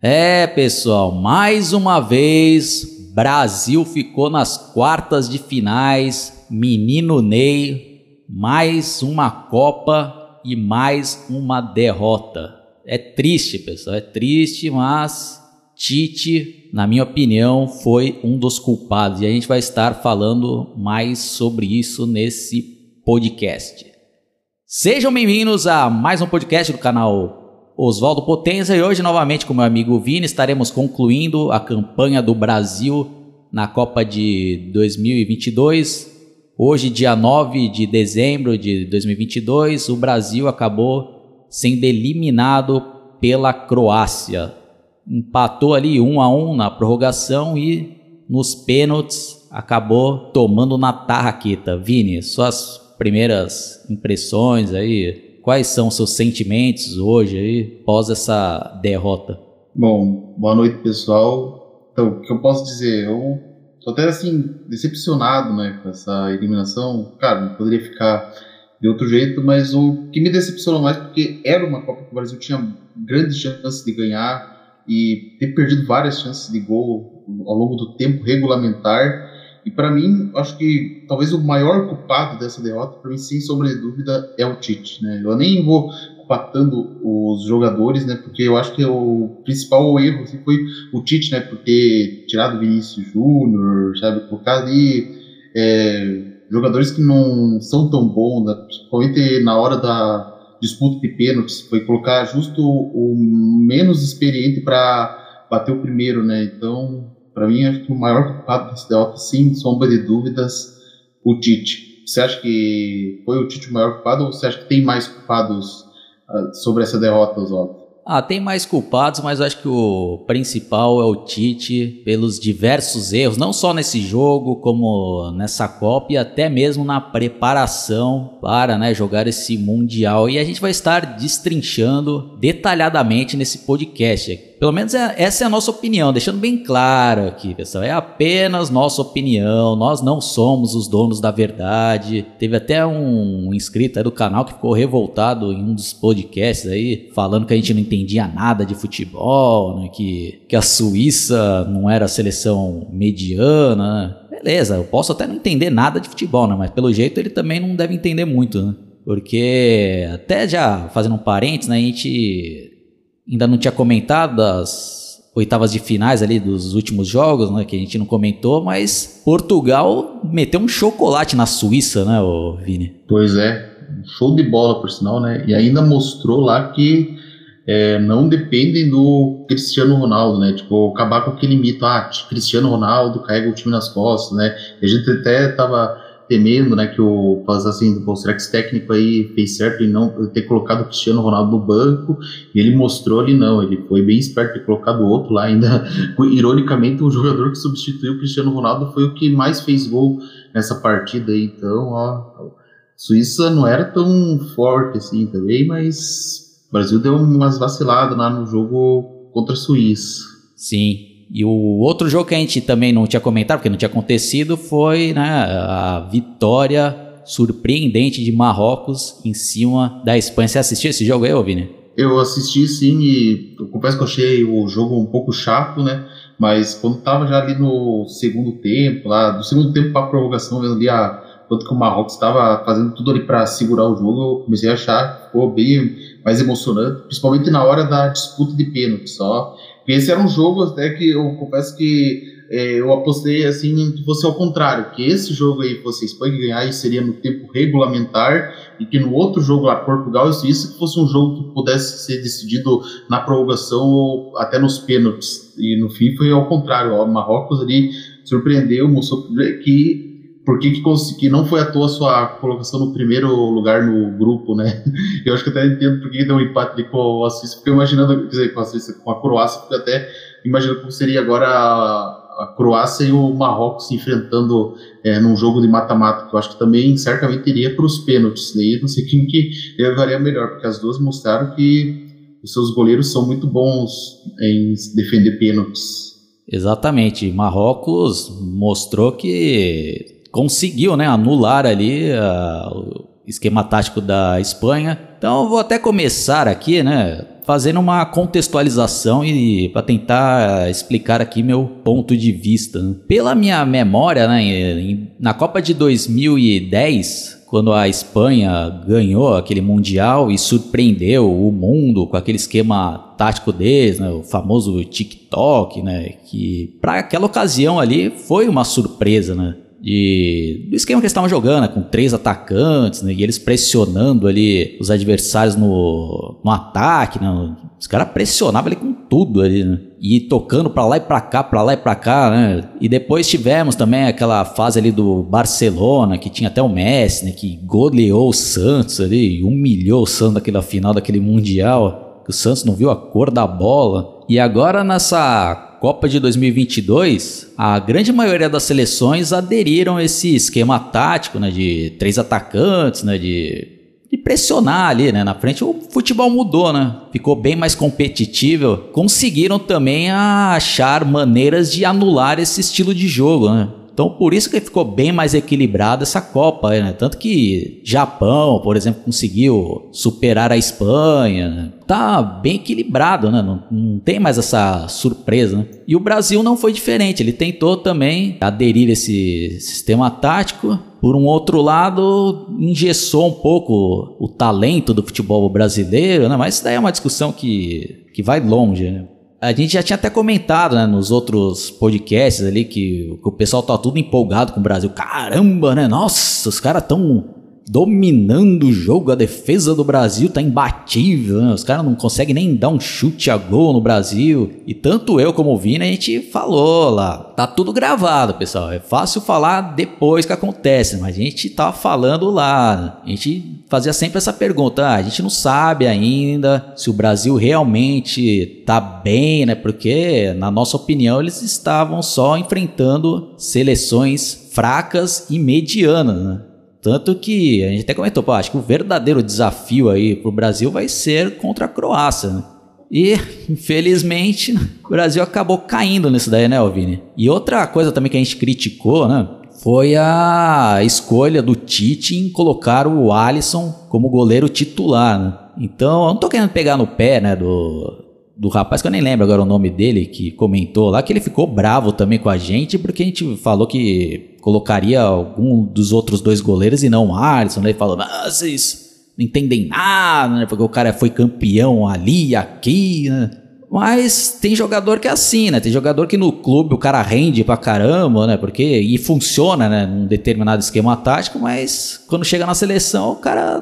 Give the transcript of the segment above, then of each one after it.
É, pessoal, mais uma vez, Brasil ficou nas quartas de finais. Menino Ney, mais uma Copa e mais uma derrota. É triste, pessoal, é triste, mas Tite, na minha opinião, foi um dos culpados e a gente vai estar falando mais sobre isso nesse podcast. Sejam bem-vindos a mais um podcast do canal Oswaldo Potenza e hoje novamente com meu amigo Vini estaremos concluindo a campanha do Brasil na Copa de 2022. Hoje, dia 9 de dezembro de 2022, o Brasil acabou sendo eliminado pela Croácia. Empatou ali 1 a 1 na prorrogação e nos pênaltis acabou tomando na tarraqueta. Vini, suas primeiras impressões aí, Quais são seus sentimentos hoje aí, pós essa derrota? Bom, boa noite pessoal. Então, o que eu posso dizer? Eu tô até assim, decepcionado né, com essa eliminação. Cara, não poderia ficar de outro jeito, mas o que me decepcionou mais porque era uma Copa que o Brasil tinha grandes chances de ganhar e ter perdido várias chances de gol ao longo do tempo regulamentar e para mim, acho que talvez o maior culpado dessa derrota, para mim, sem sombra de dúvida, é o Tite. Né? Eu nem vou culpar os jogadores, né? Porque eu acho que o principal erro assim, foi o Tite, né? Por ter tirado o Vinícius Júnior, sabe? Colocar ali é, jogadores que não são tão bons, né? principalmente na hora da disputa de pênaltis, foi colocar justo o menos experiente para bater o primeiro, né? Então para mim, acho que o maior culpado desse derrota, sem sombra de dúvidas, o Tite. Você acha que foi o Tite o maior culpado ou você acha que tem mais culpados uh, sobre essa derrota, Oswaldo? Ah, tem mais culpados, mas acho que o principal é o Tite, pelos diversos erros, não só nesse jogo, como nessa Copa e até mesmo na preparação para né, jogar esse Mundial. E a gente vai estar destrinchando detalhadamente nesse podcast. Pelo menos é, essa é a nossa opinião, deixando bem claro aqui, pessoal. É apenas nossa opinião, nós não somos os donos da verdade. Teve até um, inscrito aí do canal que ficou revoltado em um dos podcasts aí, falando que a gente não entendia nada de futebol, né? que, que a Suíça não era seleção mediana. Né? Beleza, eu posso até não entender nada de futebol, né? mas pelo jeito ele também não deve entender muito, né? Porque até já fazendo um parênteses, né, a gente ainda não tinha comentado das oitavas de finais ali dos últimos jogos, né, que a gente não comentou, mas Portugal meteu um chocolate na Suíça, né, o Vini? Pois é, show de bola por sinal, né? E ainda mostrou lá que é, não dependem do Cristiano Ronaldo, né? Tipo, acabar com aquele mito, ah, Cristiano Ronaldo carrega o time nas costas, né? E a gente até tava temendo, né, que o assim, o será que esse técnico aí fez certo em não ter colocado o Cristiano Ronaldo no banco, e ele mostrou ali não, ele foi bem esperto ter colocado outro lá ainda, ironicamente o jogador que substituiu o Cristiano Ronaldo foi o que mais fez gol nessa partida aí, então, ó, Suíça não era tão forte assim também, mas o Brasil deu umas vaciladas lá no jogo contra a Suíça. Sim, e o outro jogo que a gente também não tinha comentado, porque não tinha acontecido, foi né, a vitória surpreendente de Marrocos em cima da Espanha. Você assistiu esse jogo aí, Vini? eu assisti sim e eu confesso que eu achei o jogo um pouco chato, né? Mas quando tava já ali no segundo tempo, lá, do segundo tempo para prorrogação, vendo ali a quanto que o Marrocos estava fazendo tudo ali para segurar o jogo, eu comecei a achar ficou bem mais emocionante, principalmente na hora da disputa de pênalti só. Esse era um jogo até que eu confesso que é, eu apostei assim que fosse ao contrário, que esse jogo aí fosse Espanha ganhar e seria no tempo regulamentar e que no outro jogo lá Portugal que fosse um jogo que pudesse ser decidido na prorrogação ou até nos pênaltis. E no fim foi ao contrário, o Marrocos ali surpreendeu, mostrou que por que, que, não foi à toa sua colocação no primeiro lugar no grupo, né? Eu acho que até entendo por que deu um empate com a Suíça, porque imaginando, quer dizer, com a Suíça, com a Croácia, porque até imaginando como seria agora a, a Croácia e o Marrocos se enfrentando é, num jogo de mata-mata, que eu acho que também certamente iria para os pênaltis, daí né? não sei quem que levaria melhor, porque as duas mostraram que os seus goleiros são muito bons em defender pênaltis. Exatamente, Marrocos mostrou que conseguiu né, anular ali uh, o esquema tático da Espanha. Então vou até começar aqui, né, fazendo uma contextualização e para tentar explicar aqui meu ponto de vista. Né. Pela minha memória, né, na Copa de 2010, quando a Espanha ganhou aquele mundial e surpreendeu o mundo com aquele esquema tático deles, né, o famoso TikTok, né, que para aquela ocasião ali foi uma surpresa, né? De, do esquema que eles estavam jogando, né, com três atacantes, né, e eles pressionando ali os adversários no, no ataque, né, os caras pressionavam ali com tudo ali, né, e tocando para lá e para cá, para lá e para cá, né, e depois tivemos também aquela fase ali do Barcelona, que tinha até o Messi, né, que goleou o Santos ali, humilhou o Santos naquela final daquele Mundial, que o Santos não viu a cor da bola, e agora nessa Copa de 2022, a grande maioria das seleções aderiram a esse esquema tático, né, de três atacantes, né, de, de pressionar ali, né, na frente. O futebol mudou, né, ficou bem mais competitivo. Conseguiram também achar maneiras de anular esse estilo de jogo, né. Então por isso que ficou bem mais equilibrada essa Copa, né? Tanto que Japão, por exemplo, conseguiu superar a Espanha. Né? Tá bem equilibrado, né? Não, não, tem mais essa surpresa. Né? E o Brasil não foi diferente. Ele tentou também aderir a esse sistema tático. Por um outro lado, engessou um pouco o talento do futebol brasileiro, né? Mas isso daí é uma discussão que, que vai longe, né? A gente já tinha até comentado né, nos outros podcasts ali que, que, o pessoal tá tudo empolgado com o Brasil. Caramba, né? Nossa, os caras tão dominando o jogo, a defesa do Brasil tá imbatível, né? os caras não conseguem nem dar um chute a gol no Brasil. E tanto eu como o Vini, a gente falou lá. Tá tudo gravado, pessoal. É fácil falar depois que acontece, mas a gente tá falando lá. A gente fazia sempre essa pergunta: ah, a gente não sabe ainda se o Brasil realmente tá bem, né? Porque, na nossa opinião, eles estavam só enfrentando seleções fracas e medianas, né? Tanto que a gente até comentou, pô, acho que o verdadeiro desafio aí pro Brasil vai ser contra a Croácia, né? E, infelizmente, o Brasil acabou caindo nisso daí, né, Alvini? E outra coisa também que a gente criticou, né? Foi a escolha do Tite em colocar o Alisson como goleiro titular, né? Então, eu não tô querendo pegar no pé, né, do, do rapaz, que eu nem lembro agora o nome dele, que comentou lá, que ele ficou bravo também com a gente, porque a gente falou que colocaria algum dos outros dois goleiros e não o Alisson, né? Ele falou, ah, vocês não entendem nada, né? Porque o cara foi campeão ali, aqui, né? Mas tem jogador que é assim, né? Tem jogador que no clube o cara rende pra caramba, né? Porque e funciona, né? Num determinado esquema tático, mas quando chega na seleção o cara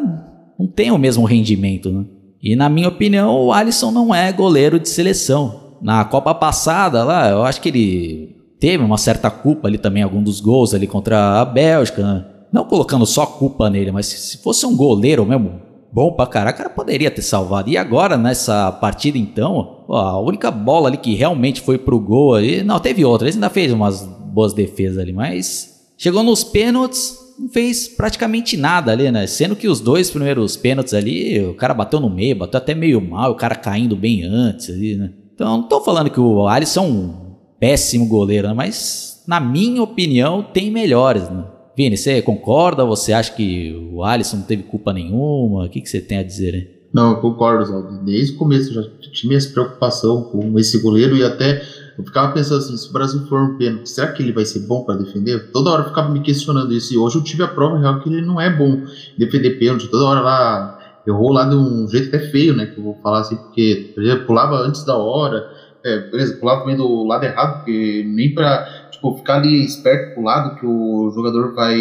não tem o mesmo rendimento, né? E na minha opinião, o Alisson não é goleiro de seleção. Na Copa passada lá, eu acho que ele teve uma certa culpa ali também, algum dos gols ali contra a Bélgica. Né? Não colocando só culpa nele, mas se fosse um goleiro mesmo bom pra caraca, cara poderia ter salvado. E agora, nessa partida, então, ó, a única bola ali que realmente foi pro gol ali. Não, teve outra, ele ainda fez umas boas defesas ali, mas chegou nos pênaltis não fez praticamente nada ali, né? Sendo que os dois primeiros pênaltis ali, o cara bateu no meio, bateu até meio mal, o cara caindo bem antes ali, né? Então, não tô falando que o Alisson é um péssimo goleiro, né? mas na minha opinião tem melhores, né? Vini, você concorda? Você acha que o Alisson não teve culpa nenhuma? O que, que você tem a dizer aí? Não, eu concordo, Oswaldo. Desde o começo já tinha essa preocupação com esse goleiro e até eu ficava pensando assim, se o Brasil for um pênalti, será que ele vai ser bom para defender? Toda hora eu ficava me questionando isso. E hoje eu tive a prova real que ele não é bom defender pênalti. Toda hora lá, errou lá de um jeito até feio, né? Que eu vou falar assim, porque por exemplo, pulava antes da hora. É, beleza, pulava também do lado errado, porque nem para tipo, ficar ali esperto pro lado que o jogador vai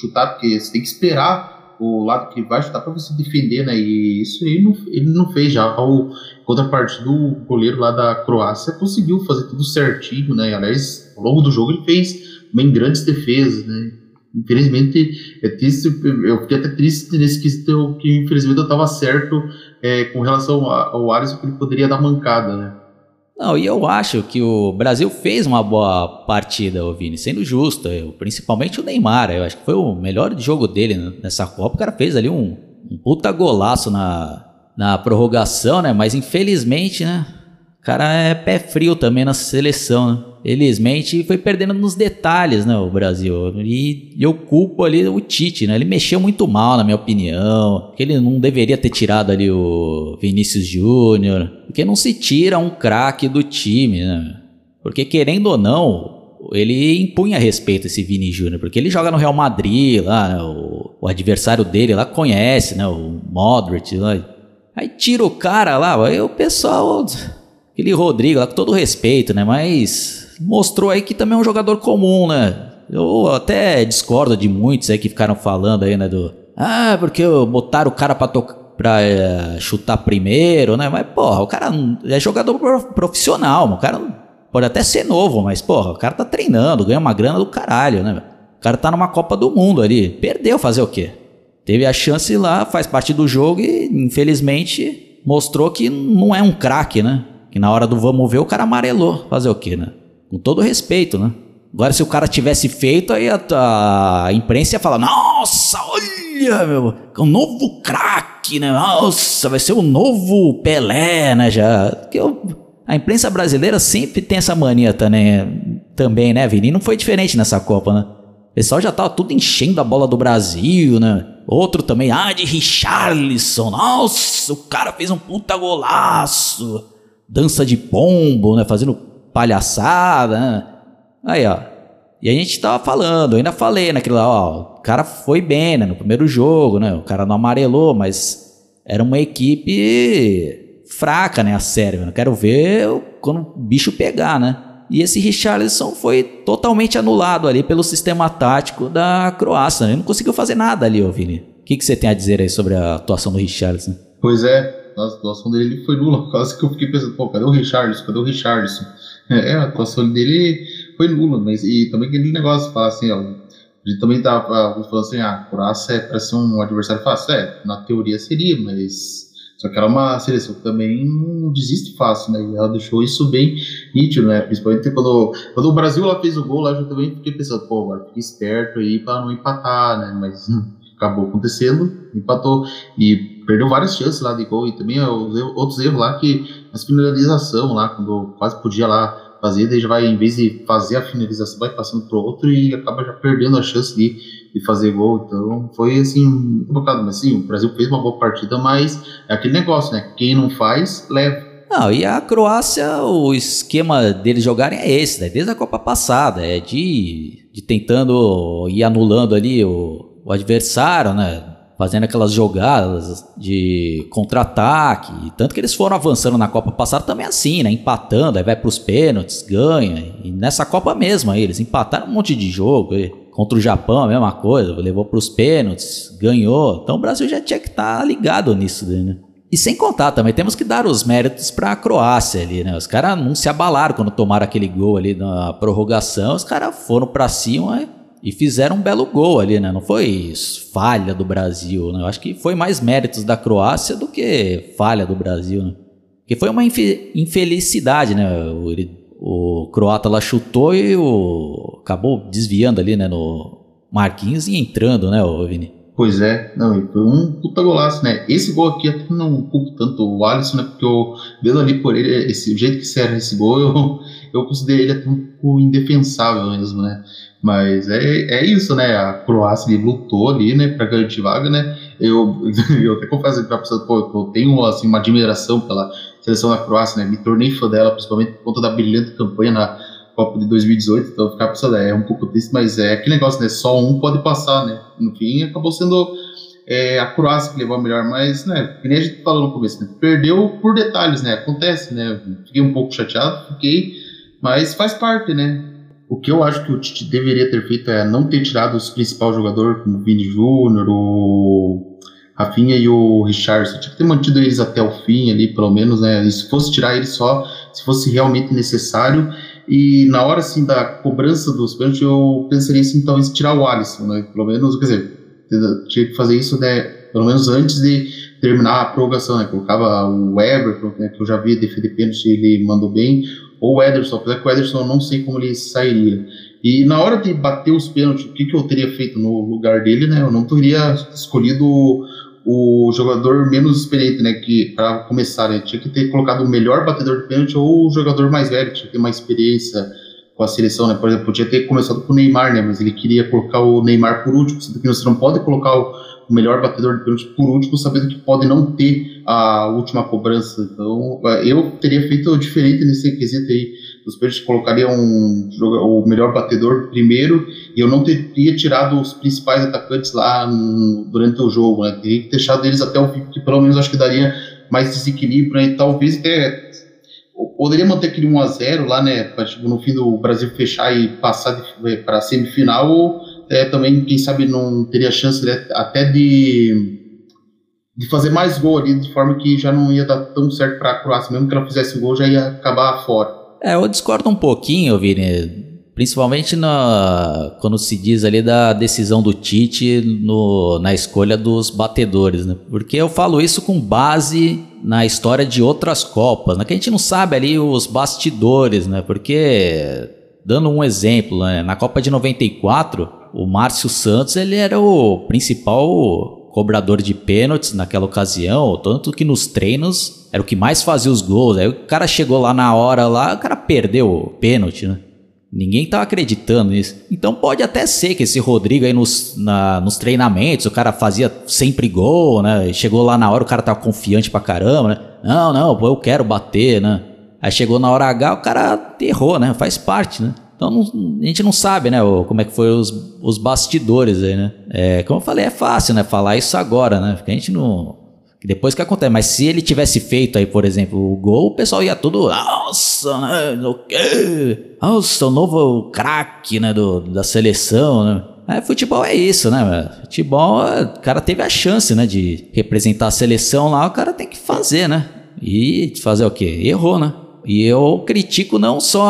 chutar, porque você tem que esperar o lado que vai chutar para você defender, né? E isso ele não, ele não fez já. O contraparte do goleiro lá da Croácia conseguiu fazer tudo certinho, né? Aliás, ao longo do jogo ele fez bem grandes defesas, né? Infelizmente, é triste, eu fiquei até triste nesse quesito que infelizmente eu estava certo é, com relação ao Alisson que ele poderia dar mancada, né? Não, e eu acho que o Brasil fez uma boa partida, o Vini, sendo justo, eu, principalmente o Neymar, eu acho que foi o melhor jogo dele nessa Copa, o cara fez ali um, um puta golaço na, na prorrogação, né, mas infelizmente, né, o cara é pé frio também na seleção, né? Felizmente foi perdendo nos detalhes, né, o Brasil. E eu culpo ali o Tite, né? Ele mexeu muito mal, na minha opinião. Que ele não deveria ter tirado ali o Vinícius Júnior. Porque não se tira um craque do time, né? Porque querendo ou não, ele impunha respeito esse Vini Júnior, porque ele joga no Real Madrid lá, né? o, o, adversário dele lá conhece, né? O Modric lá. Aí tira o cara lá, aí o pessoal, aquele Rodrigo lá, com todo respeito, né? Mas mostrou aí que também é um jogador comum, né? Eu até discordo de muitos aí que ficaram falando aí, né, do... Ah, porque botaram o cara pra, pra é, chutar primeiro, né? Mas, porra, o cara é jogador profissional, o cara pode até ser novo, mas, porra, o cara tá treinando, ganha uma grana do caralho, né? O cara tá numa Copa do Mundo ali. Perdeu fazer o quê? Teve a chance lá, faz parte do jogo e, infelizmente, mostrou que não é um craque, né? Que na hora do vamos ver, o cara amarelou. Fazer o quê, né? Com todo respeito, né? Agora, se o cara tivesse feito, aí a, a imprensa ia falar: Nossa, olha, meu, é um novo craque, né? Nossa, vai ser o um novo Pelé, né? Já. Porque eu, a imprensa brasileira sempre tem essa mania também, também né, Vini? Não foi diferente nessa Copa, né? O pessoal já tava tudo enchendo a bola do Brasil, né? Outro também, ah, de Richarlison. Nossa, o cara fez um puta golaço. Dança de pombo, né? Fazendo palhaçada. Né? Aí, ó. E a gente tava falando, eu ainda falei naquele lá, ó, o cara foi bem, né, no primeiro jogo, né? O cara não amarelou, mas era uma equipe fraca, né, a Sérvia. Eu quero ver quando o bicho pegar, né? E esse Richarlison foi totalmente anulado ali pelo sistema tático da Croácia. Né? Ele não conseguiu fazer nada ali, ô Vini. O que, que você tem a dizer aí sobre a atuação do Richarlison? Pois é, a atuação dele foi nula. Quase que eu fiquei pensando, pô, cadê o Richarlison? Cadê o Richarlison? É, a atuação dele foi nula, mas e também aquele negócio de falar assim, ó, ele também tava falando assim, ah, a Croácia é para ser um adversário fácil. É, na teoria seria, mas só que ela é uma seleção que também não desiste fácil, né? E ela deixou isso bem nítido, né? Principalmente quando, quando o Brasil lá fez o gol, lá eu também fiquei pensando, pô, agora fica esperto aí para não empatar, né? Mas hum, acabou acontecendo, empatou e perdeu várias chances lá de gol e também outros erros lá que as finalização lá, quando quase podia lá fazer, daí já vai, em vez de fazer a finalização, vai passando pro outro e acaba já perdendo a chance de, de fazer gol. Então foi assim, um bocado, mas sim, o Brasil fez uma boa partida, mas é aquele negócio, né? Quem não faz, leva. Não, e a Croácia, o esquema deles jogarem é esse, né? desde a Copa passada, é de, de tentando ir anulando ali o, o adversário, né? Fazendo aquelas jogadas de contra-ataque. Tanto que eles foram avançando na Copa passada também assim, né? Empatando, aí vai para os pênaltis, ganha. E nessa Copa mesmo aí, eles empataram um monte de jogo. Contra o Japão, a mesma coisa, levou para os pênaltis, ganhou. Então o Brasil já tinha que estar tá ligado nisso, né? E sem contar, também temos que dar os méritos para a Croácia ali, né? Os caras não se abalaram quando tomaram aquele gol ali na prorrogação, os caras foram para cima e fizeram um belo gol ali, né? Não foi falha do Brasil, né? Eu acho que foi mais méritos da Croácia do que falha do Brasil, né? Porque foi uma infelicidade, né? O, o croata lá chutou e o, acabou desviando ali, né? No Marquinhos e entrando, né, o Vini? Pois é, não, foi um puta golaço, né? Esse gol aqui até não culpo tanto o Alisson, né? Porque eu, vendo ali por ele, esse, o jeito que serve esse gol, eu, eu considerei ele até um pouco indefensável mesmo, né? Mas é, é isso, né? A Croácia lutou ali, né, para garantir vaga, né? Eu, eu até confesso que eu tenho assim, uma admiração pela seleção da Croácia, né? Me tornei fã dela, principalmente por conta da brilhante campanha na Copa de 2018. Então, ficar pensando, é um pouco triste, mas é aquele negócio, né? Só um pode passar, né? No fim, acabou sendo é, a Croácia que levou a melhor, mas, né? Que nem a gente falou no começo, né? Perdeu por detalhes, né? Acontece, né? Fiquei um pouco chateado, fiquei, mas faz parte, né? O que eu acho que o Tite deveria ter feito é não ter tirado os principais jogadores, como o Vini Júnior, o Rafinha e o Richardson. Tinha que ter mantido eles até o fim ali, pelo menos, né? E se fosse tirar eles só, se fosse realmente necessário. E na hora, assim, da cobrança dos pênaltis, eu pensaria, assim, talvez tirar o Alisson, né? Pelo menos, quer dizer, tinha que fazer isso, né? Pelo menos antes de terminar a prorrogação, né? Colocava o Everton, né, que eu já vi defender pênalti, ele mandou bem, ou o Ederson, apesar que o Ederson eu não sei como ele sairia. E na hora de bater os pênaltis, o que, que eu teria feito no lugar dele, né? Eu não teria escolhido o jogador menos experiente, né? Que para começar, né, tinha que ter colocado o melhor batedor de pênalti ou o jogador mais velho, tinha que ter mais experiência com a seleção, né? Por exemplo, podia ter começado com o Neymar, né? Mas ele queria colocar o Neymar por último, sendo que você não pode colocar o o melhor batedor de pênalti por último, sabendo que pode não ter a última cobrança. Então, eu teria feito diferente nesse quesito aí. Os pênaltis colocariam um, o melhor batedor primeiro e eu não teria tirado os principais atacantes lá durante o jogo. Né? Teria que deixado eles até o fim, porque pelo menos acho que daria mais desequilíbrio né? e talvez até poderia manter aquele 1 a 0 lá, né, para tipo, no fim do Brasil fechar e passar para a semifinal ou é, também, quem sabe, não teria chance né, até de, de fazer mais gol ali, de forma que já não ia dar tão certo para a Croácia, mesmo que ela fizesse gol, já ia acabar fora. É, eu discordo um pouquinho, Vini, principalmente na, quando se diz ali da decisão do Tite no, na escolha dos batedores, né? Porque eu falo isso com base na história de outras Copas, né? Que a gente não sabe ali os bastidores, né? Porque, dando um exemplo, né? na Copa de 94, o Márcio Santos ele era o principal cobrador de pênaltis naquela ocasião, tanto que nos treinos era o que mais fazia os gols. Aí o cara chegou lá na hora lá, o cara perdeu o pênalti, né? Ninguém tava acreditando nisso. Então pode até ser que esse Rodrigo aí nos, na, nos treinamentos, o cara fazia sempre gol, né? Chegou lá na hora, o cara tava confiante pra caramba, né? Não, não, eu quero bater, né? Aí chegou na hora H, o cara errou, né? Faz parte, né? Então não, a gente não sabe, né, como é que foi os, os bastidores aí, né? É, como eu falei, é fácil, né, falar isso agora, né? Porque a gente não depois que acontece, mas se ele tivesse feito aí, por exemplo, o gol, o pessoal ia tudo, nossa, né, o quê? Nossa, o novo craque, né, do, da seleção, né? É, futebol é isso, né? Futebol, o cara teve a chance, né, de representar a seleção lá, o cara tem que fazer, né? E fazer o quê? Errou, né? E eu critico não só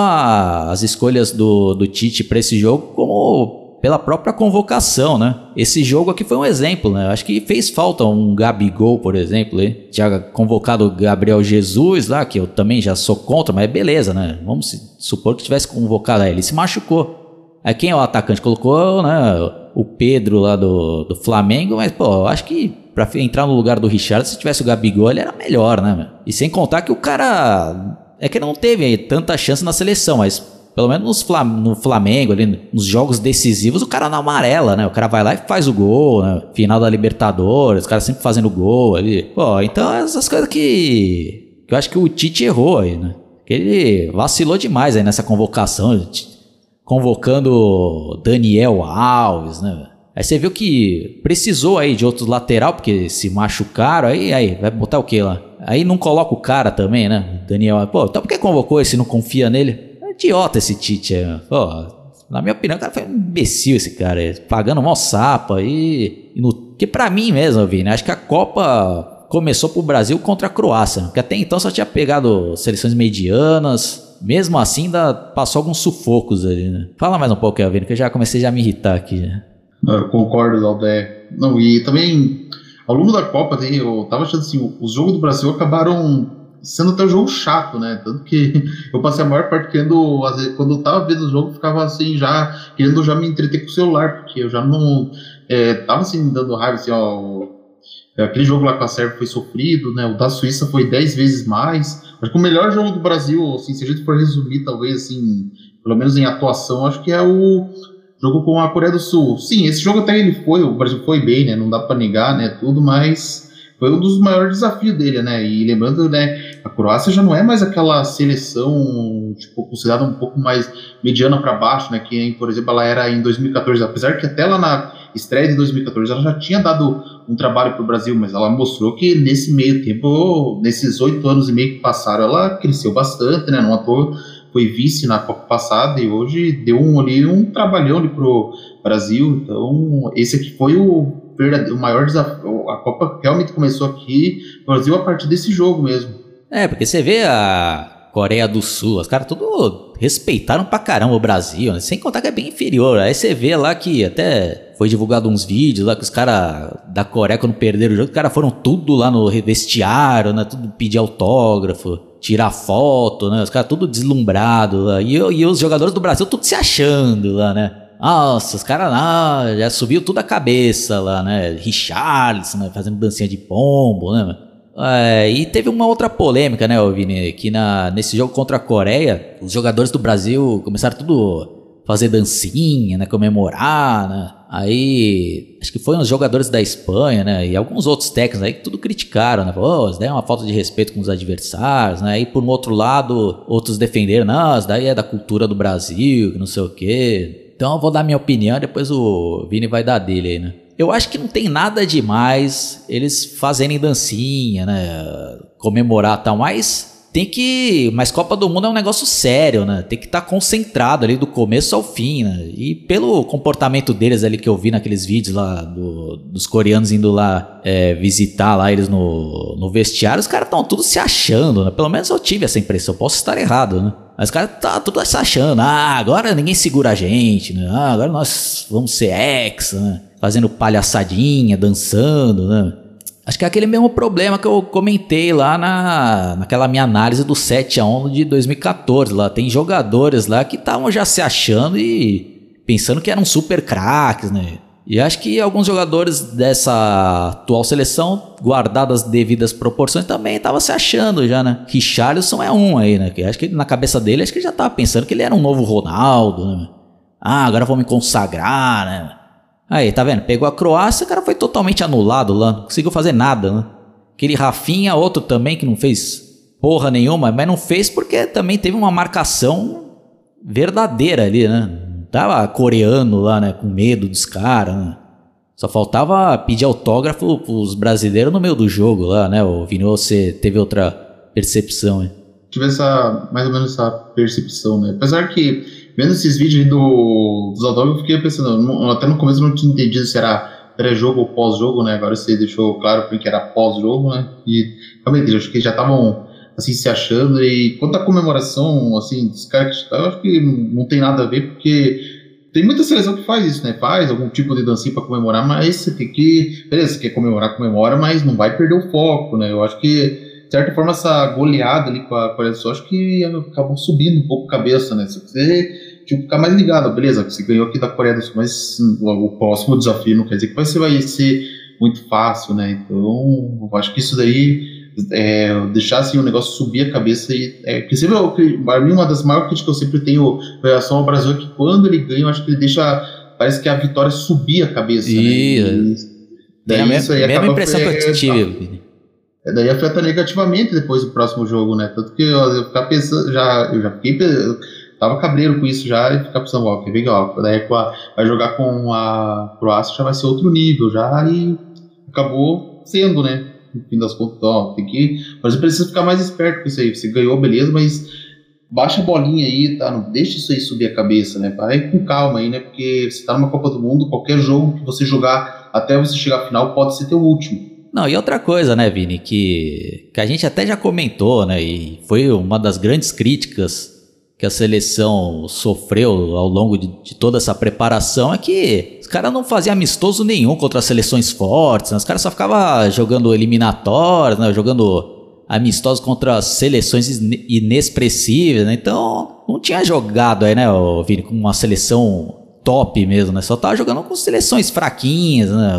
as escolhas do, do Tite para esse jogo, como pela própria convocação, né? Esse jogo aqui foi um exemplo, né? Acho que fez falta um Gabigol, por exemplo, hein? tinha convocado o Gabriel Jesus lá, que eu também já sou contra, mas beleza, né? Vamos supor que tivesse convocado ele, se machucou. Aí quem é o atacante? Colocou, né? O Pedro lá do, do Flamengo, mas pô, acho que para entrar no lugar do Richard, se tivesse o Gabigol, ele era melhor, né? E sem contar que o cara é que não teve aí tanta chance na seleção, mas pelo menos no Flamengo, ali, nos jogos decisivos, o cara na amarela, né? O cara vai lá e faz o gol, né? Final da Libertadores, o cara sempre fazendo gol ali. Pô, então essas coisas que, que eu acho que o Tite errou aí, né? Que ele vacilou demais aí nessa convocação, convocando Daniel Alves, né? Aí você viu que precisou aí de outro lateral, porque se machucaram, aí, aí vai botar o que lá? Aí não coloca o cara também, né? Daniel, pô, então por que convocou esse não confia nele? É idiota esse Tite, é, pô. Na minha opinião, o cara foi um imbecil esse cara, pagando mó sapa e, e no, que para mim mesmo, Vini, acho que a Copa começou pro Brasil contra a Croácia, porque até então só tinha pegado seleções medianas, mesmo assim ainda passou alguns sufocos ali, né? Fala mais um pouco, Vini, que eu já comecei já a me irritar aqui, né? Eu concordo, Zaldé. Não, e também ao longo da Copa, eu tava achando assim, os jogos do Brasil acabaram sendo até um jogo chato, né? Tanto que eu passei a maior parte querendo, quando eu tava vendo o jogo, ficava assim, já querendo já me entreter com o celular, porque eu já não. É, tava assim, dando raiva, assim, ó. Aquele jogo lá com a Sérvia foi sofrido, né? O da Suíça foi 10 vezes mais. Acho que o melhor jogo do Brasil, assim, se a gente for resumir, talvez, assim, pelo menos em atuação, acho que é o Jogou com a Coreia do Sul. Sim, esse jogo até ele foi, o Brasil foi bem, né? Não dá para negar, né? Tudo, mas foi um dos maiores desafios dele, né? E lembrando, né? A Croácia já não é mais aquela seleção, tipo, considerada um pouco mais mediana para baixo, né? Que, por exemplo, ela era em 2014. Apesar que até lá na estreia de 2014 ela já tinha dado um trabalho para o Brasil, mas ela mostrou que nesse meio tempo, nesses oito anos e meio que passaram, ela cresceu bastante, né? Não à toa foi vice na Copa passada e hoje deu um, ali, um trabalhão ali pro Brasil. Então, esse aqui foi o, o maior desafio. A Copa realmente começou aqui no Brasil a partir desse jogo mesmo. É, porque você vê a Coreia do Sul, os caras tudo respeitaram pra caramba o Brasil, né? sem contar que é bem inferior. Aí você vê lá que até foi divulgado uns vídeos lá que os caras da Coreia, quando perderam o jogo, os caras foram tudo lá no vestiário, né? Tudo pedir autógrafo tirar foto, né? Os caras tudo deslumbrado lá. E, e, os jogadores do Brasil tudo se achando lá, né? Nossa, os caras lá já subiu tudo a cabeça lá, né? Richarlison, né? fazendo dancinha de pombo, né? É, e teve uma outra polêmica, né, Vini? Que na, nesse jogo contra a Coreia, os jogadores do Brasil começaram tudo fazer dancinha, né, comemorar, né? Aí, acho que foi uns jogadores da Espanha, né, e alguns outros técnicos aí que tudo criticaram, né? Pô, isso daí é uma falta de respeito com os adversários, né? E por um outro lado, outros defenderam, não, isso daí é da cultura do Brasil, que não sei o quê. Então eu vou dar minha opinião, depois o Vini vai dar dele aí, né? Eu acho que não tem nada demais eles fazerem dancinha, né? Comemorar tal, mas tem que. Mas Copa do Mundo é um negócio sério, né? Tem que estar tá concentrado ali do começo ao fim, né? E pelo comportamento deles ali que eu vi naqueles vídeos lá do, dos coreanos indo lá é, visitar lá eles no, no vestiário, os caras estão tudo se achando, né? Pelo menos eu tive essa impressão, posso estar errado, né? Mas os caras tá tudo se achando, ah, agora ninguém segura a gente, né? Ah, agora nós vamos ser ex, né? Fazendo palhaçadinha, dançando, né? Acho que é aquele mesmo problema que eu comentei lá na, naquela minha análise do 7 a 1 de 2014. Lá tem jogadores lá que estavam já se achando e pensando que eram super craques, né? E acho que alguns jogadores dessa atual seleção, guardadas as devidas proporções, também estavam se achando já, né? Richarlison é um aí, né? Que acho que na cabeça dele, acho que ele já estava pensando que ele era um novo Ronaldo, né? Ah, agora vou me consagrar, né? Aí, tá vendo? Pegou a Croácia, o cara foi totalmente anulado lá, não conseguiu fazer nada, né? Aquele Rafinha, outro também que não fez porra nenhuma, mas não fez porque também teve uma marcação verdadeira ali, né? Tava coreano lá, né? Com medo dos caras, né? Só faltava pedir autógrafo pros brasileiros no meio do jogo lá, né? O Vini, você teve outra percepção, hein? Tive essa, mais ou menos essa percepção, né? Apesar que vendo esses vídeos do, dos autógrafos, eu fiquei pensando, até no começo eu não tinha entendido se era pré-jogo ou pós-jogo, né? Agora você deixou claro porque era pós-jogo, né? E realmente, acho que já estavam assim se achando. E quanto à comemoração, assim, dos caras que eu acho que não tem nada a ver, porque tem muita seleção que faz isso, né? Faz algum tipo de dancinha para comemorar, mas você tem que. Beleza, você quer comemorar, comemora, mas não vai perder o foco, né? Eu acho que de certa forma, essa goleada ali com a Coreia do Sul, acho que acabou subindo um pouco a cabeça, né? Se você tipo, ficar mais ligado, beleza, você ganhou aqui da Coreia do Sul, mas o próximo desafio não quer dizer que você vai ser muito fácil, né? Então, eu acho que isso daí, é, deixar assim, o negócio subir a cabeça e. É, porque sempre, para mim, uma das maiores críticas que eu sempre tenho em relação ao Brasil é que quando ele ganha, eu acho que ele deixa. Parece que a vitória subir a cabeça. Né? E, né? E, daí, é a mesma, mesma impressão que eu tive. É, daí afeta negativamente depois do próximo jogo, né? Tanto que eu, eu ficar pensando, já, eu já fiquei eu tava cabreiro com isso já e ficar pensando, ó, que legal, daí vai jogar com a Croácia já vai ser outro nível já e acabou sendo, né? No fim das contas, ó, tem que. Mas você precisa ficar mais esperto com isso aí. Você ganhou, beleza, mas baixa a bolinha aí, tá? Não deixa isso aí subir a cabeça, né? Vai com calma aí, né? Porque você tá numa Copa do Mundo, qualquer jogo que você jogar até você chegar à final pode ser teu último. Não, e outra coisa, né, Vini, que, que a gente até já comentou, né, e foi uma das grandes críticas que a seleção sofreu ao longo de, de toda essa preparação é que os caras não faziam amistoso nenhum contra seleções fortes, né? os caras só ficavam jogando eliminatórios, né, jogando amistosos contra seleções inexpressíveis, né? Então, não tinha jogado aí, né, Vini, com uma seleção top mesmo, né? Só tava jogando com seleções fraquinhas, né?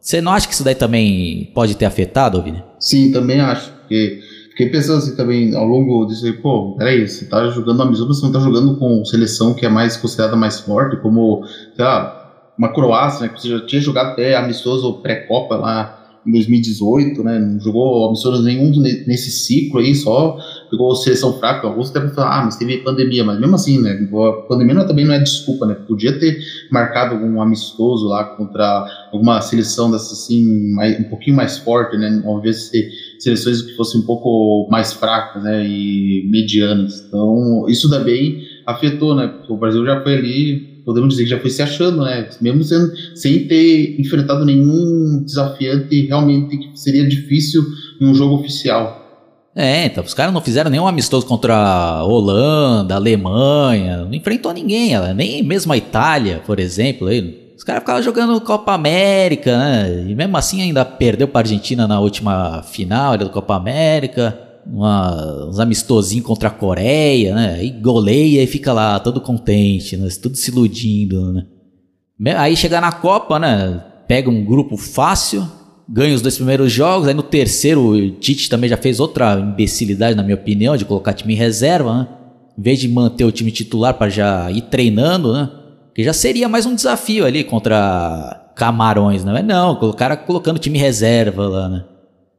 Você não acha que isso daí também pode ter afetado, Vini? Sim, também acho. Porque Fiquei pensando assim também, ao longo disso aí, pô, peraí, você tá jogando amistoso, você não tá jogando com seleção que é mais considerada mais forte, como, sei lá, uma Croácia, né, que você já tinha jogado até amistoso pré-copa lá em 2018, né? Não jogou amistoso nenhum nesse ciclo aí, só pegou seleção fraca. Alguns até falar, ah, mas teve pandemia, mas mesmo assim, né? A pandemia também não é desculpa, né? Podia ter marcado algum amistoso lá contra alguma seleção dessa assim, mais, um pouquinho mais forte, né? Invés de seleções que fossem um pouco mais fracas, né? E medianas. Então, isso também afetou, né? O Brasil já foi ali podemos dizer que já foi se achando, né? Mesmo sendo, sem ter enfrentado nenhum desafiante realmente que seria difícil em um jogo oficial. É, então, os caras não fizeram nenhum amistoso contra a Holanda, a Alemanha, não enfrentou ninguém, nem mesmo a Itália, por exemplo. Aí. Os caras ficavam jogando Copa América, né? E mesmo assim ainda perdeu para a Argentina na última final da Copa América uma, uns amistosinhos contra a Coreia, né? Aí goleia e fica lá todo contente, né? Tudo se iludindo, né? Aí chega na Copa, né? Pega um grupo fácil, ganha os dois primeiros jogos, aí no terceiro o Tite também já fez outra imbecilidade, na minha opinião, de colocar time em reserva, né? Em vez de manter o time titular para já ir treinando, né? Que já seria mais um desafio ali contra Camarões, né? Mas não, o cara colocando time reserva lá, né?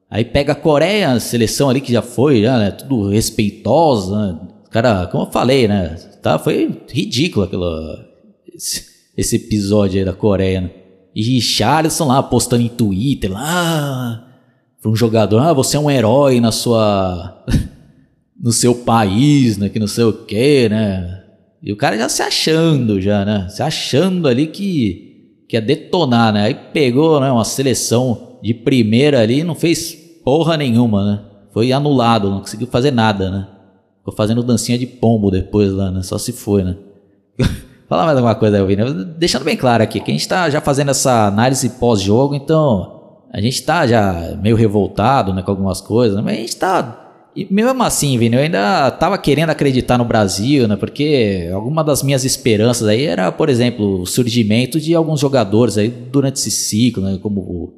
Aí pega a Coreia, a seleção ali que já foi, já, né, tudo respeitosa, né? Cara, como eu falei, né? Tá, foi ridículo aquilo, esse, esse episódio aí da Coreia, né? E Richardson lá postando em Twitter, lá, para um jogador, ah, você é um herói na sua. no seu país, né? Que não sei o quê, né? E o cara já se achando, já, né? Se achando ali que, que ia detonar, né? Aí pegou né, uma seleção de primeira ali não fez porra nenhuma, né? Foi anulado, não conseguiu fazer nada, né? Ficou fazendo dancinha de pombo depois lá, né? Só se foi, né? Fala mais alguma coisa aí, Vini. Deixando bem claro aqui que a gente tá já fazendo essa análise pós-jogo, então a gente tá já meio revoltado, né, com algumas coisas, né? mas a gente tá e mesmo assim, Vini, eu ainda tava querendo acreditar no Brasil, né? Porque alguma das minhas esperanças aí era, por exemplo, o surgimento de alguns jogadores aí durante esse ciclo, né? Como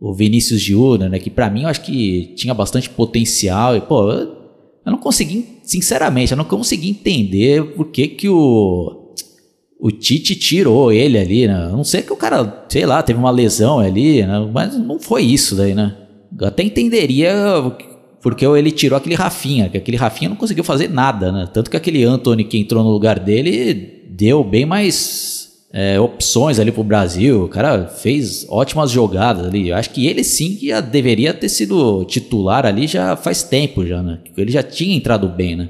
o Vinícius Júnior, né? Que para mim eu acho que tinha bastante potencial. E, pô, eu, não consegui, sinceramente, eu não consegui entender por que, que o, o Tite tirou ele ali, né? A não sei que o cara, sei lá, teve uma lesão ali, né? Mas não foi isso daí, né? Eu até entenderia porque ele tirou aquele Rafinha, que aquele Rafinha não conseguiu fazer nada, né? Tanto que aquele Anthony que entrou no lugar dele deu bem mais é, opções ali pro Brasil. O cara fez ótimas jogadas ali. Eu acho que ele sim que deveria ter sido titular ali já faz tempo já, né? Ele já tinha entrado bem, né?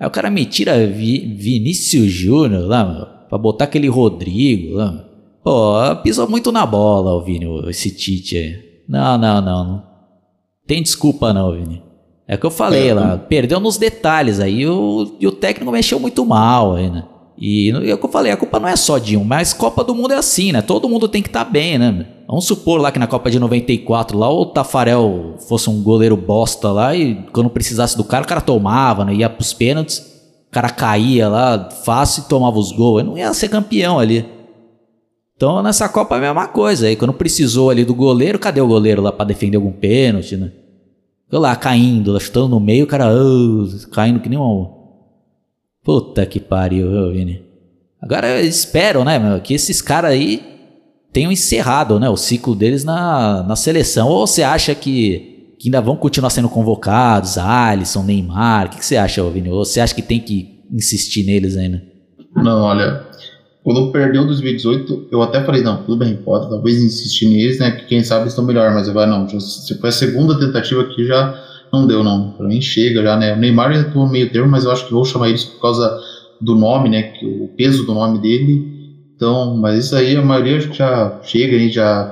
Aí o cara me tira Vi Vinícius Júnior lá, pra botar aquele Rodrigo lá. Pô, pisou muito na bola o Vini, esse Tite aí. Não, não, não. Tem desculpa não, Vini. É o que eu falei é, lá, perdeu nos detalhes aí o, e o técnico mexeu muito mal aí, né? E é o que eu falei, a culpa não é só de um, mas Copa do Mundo é assim, né? Todo mundo tem que estar tá bem, né? Vamos supor lá que na Copa de 94 lá o Tafarel fosse um goleiro bosta lá e quando precisasse do cara, o cara tomava, né? Ia pros pênaltis, o cara caía lá fácil e tomava os gols. Ele não ia ser campeão ali. Então nessa Copa é a mesma coisa. Aí quando precisou ali do goleiro, cadê o goleiro lá para defender algum pênalti, né? Ficou lá caindo, lá, chutando no meio, o cara uh, caindo que nem um Puta que pariu, viu, Vini? Agora eu espero, né, meu, que esses caras aí tenham encerrado, né, o ciclo deles na, na seleção. Ou você acha que, que ainda vão continuar sendo convocados, Alisson, Neymar? O que, que você acha, Vini? Ou você acha que tem que insistir neles ainda? Não, olha, quando perdeu 2018, eu até falei, não, tudo bem, pode talvez insistir neles, né, que quem sabe estão melhor, mas eu vai não, se foi a segunda tentativa aqui já não deu, não. Pra mim chega já, né? O Neymar ainda tô meio termo, mas eu acho que vou chamar eles por causa do nome, né? Que, o peso do nome dele. Então, mas isso aí a maioria já chega aí, já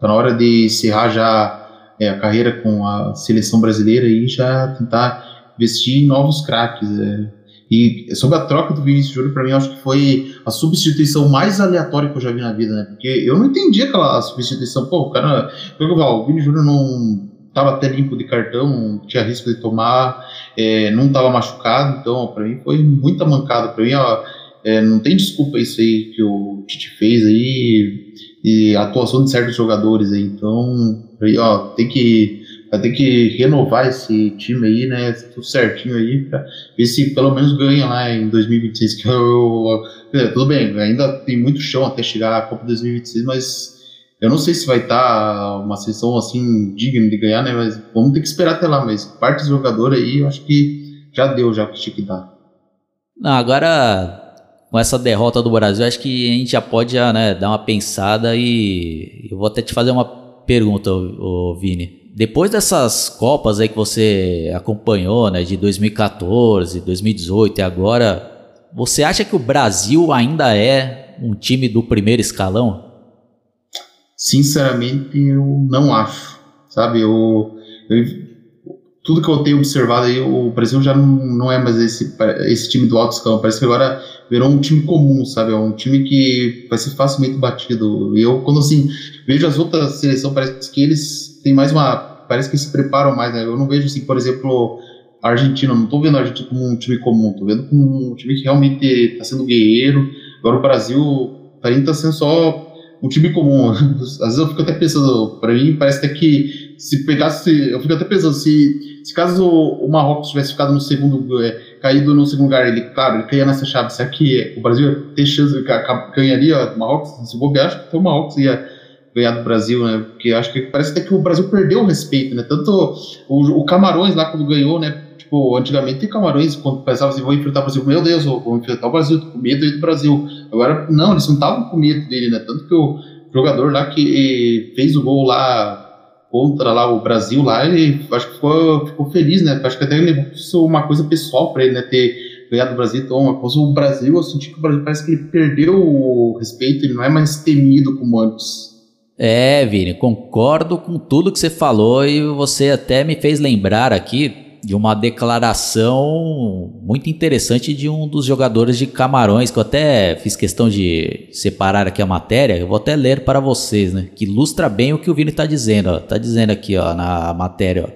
tá na hora de encerrar já é, a carreira com a seleção brasileira e já tentar investir em novos craques. É. E sobre a troca do Vinícius Júnior, para mim, acho que foi a substituição mais aleatória que eu já vi na vida, né? Porque eu não entendi aquela substituição. Pô, o cara. O Vinícius Júnior não estava até limpo de cartão, não tinha risco de tomar, é, não estava machucado, então para mim foi muita mancada. Para mim, ó, é, não tem desculpa isso aí que o Tite fez aí e a atuação de certos jogadores aí. Então, aí, ó, tem que vai ter que renovar esse time aí, né? Tudo certinho aí, pra ver se pelo menos ganha lá em 2026. Que eu, tudo bem, ainda tem muito chão até chegar à Copa 2026, mas eu não sei se vai estar tá uma sessão assim digna de ganhar, né? Mas vamos ter que esperar até lá. Mas parte do jogador aí, eu acho que já deu já o que tinha que dar. Não, agora com essa derrota do Brasil, acho que a gente já pode já, né, dar uma pensada e eu vou até te fazer uma pergunta, ô, ô, Vini. Depois dessas Copas aí que você acompanhou, né, de 2014, 2018 e agora, você acha que o Brasil ainda é um time do primeiro escalão? Sinceramente, eu não acho. Sabe, eu, eu tudo que eu tenho observado aí, o Brasil já não, não é mais esse, esse time do alto escalão. Parece que agora virou um time comum, sabe? É um time que vai ser facilmente batido. Eu, quando assim, vejo as outras seleções, parece que eles têm mais uma. Parece que se preparam mais, né? Eu não vejo, assim, por exemplo, a Argentina, não tô vendo a Argentina como um time comum, tô vendo como um time que realmente está sendo guerreiro. Agora o Brasil, para mim, tá sendo só um time comum. Às vezes eu fico até pensando, para mim, parece até que se pegasse. Eu fico até pensando, se, se caso o Marrocos tivesse ficado no segundo. É, caído no segundo lugar, ele, claro, ele caía nessa chave. Será que o Brasil ia ter chance, ganharia o Marrocos? Se bobear, acho que o Marrocos ia ganhar do Brasil, né? Porque acho que parece até que o Brasil perdeu o respeito, né? Tanto o, o Camarões lá quando ganhou, né? Tipo, antigamente Camarões, quando pensava assim, vou enfrentar o Brasil, meu Deus, vou enfrentar o Brasil, tô com medo do Brasil. Agora, não, eles não estavam com medo dele, né? Tanto que o jogador lá que fez o gol lá contra lá o Brasil lá, ele acho que ficou, ficou feliz, né? Acho que até levou isso uma coisa pessoal para ele, né? Ter ganhado o Brasil, então coisa, o Brasil, eu senti que o Brasil parece que ele perdeu o respeito, ele não é mais temido como antes. É, Vini, concordo com tudo que você falou e você até me fez lembrar aqui de uma declaração muito interessante de um dos jogadores de Camarões, que eu até fiz questão de separar aqui a matéria, eu vou até ler para vocês, né? Que ilustra bem o que o Vini está dizendo. Ó. Tá dizendo aqui ó, na matéria: ó.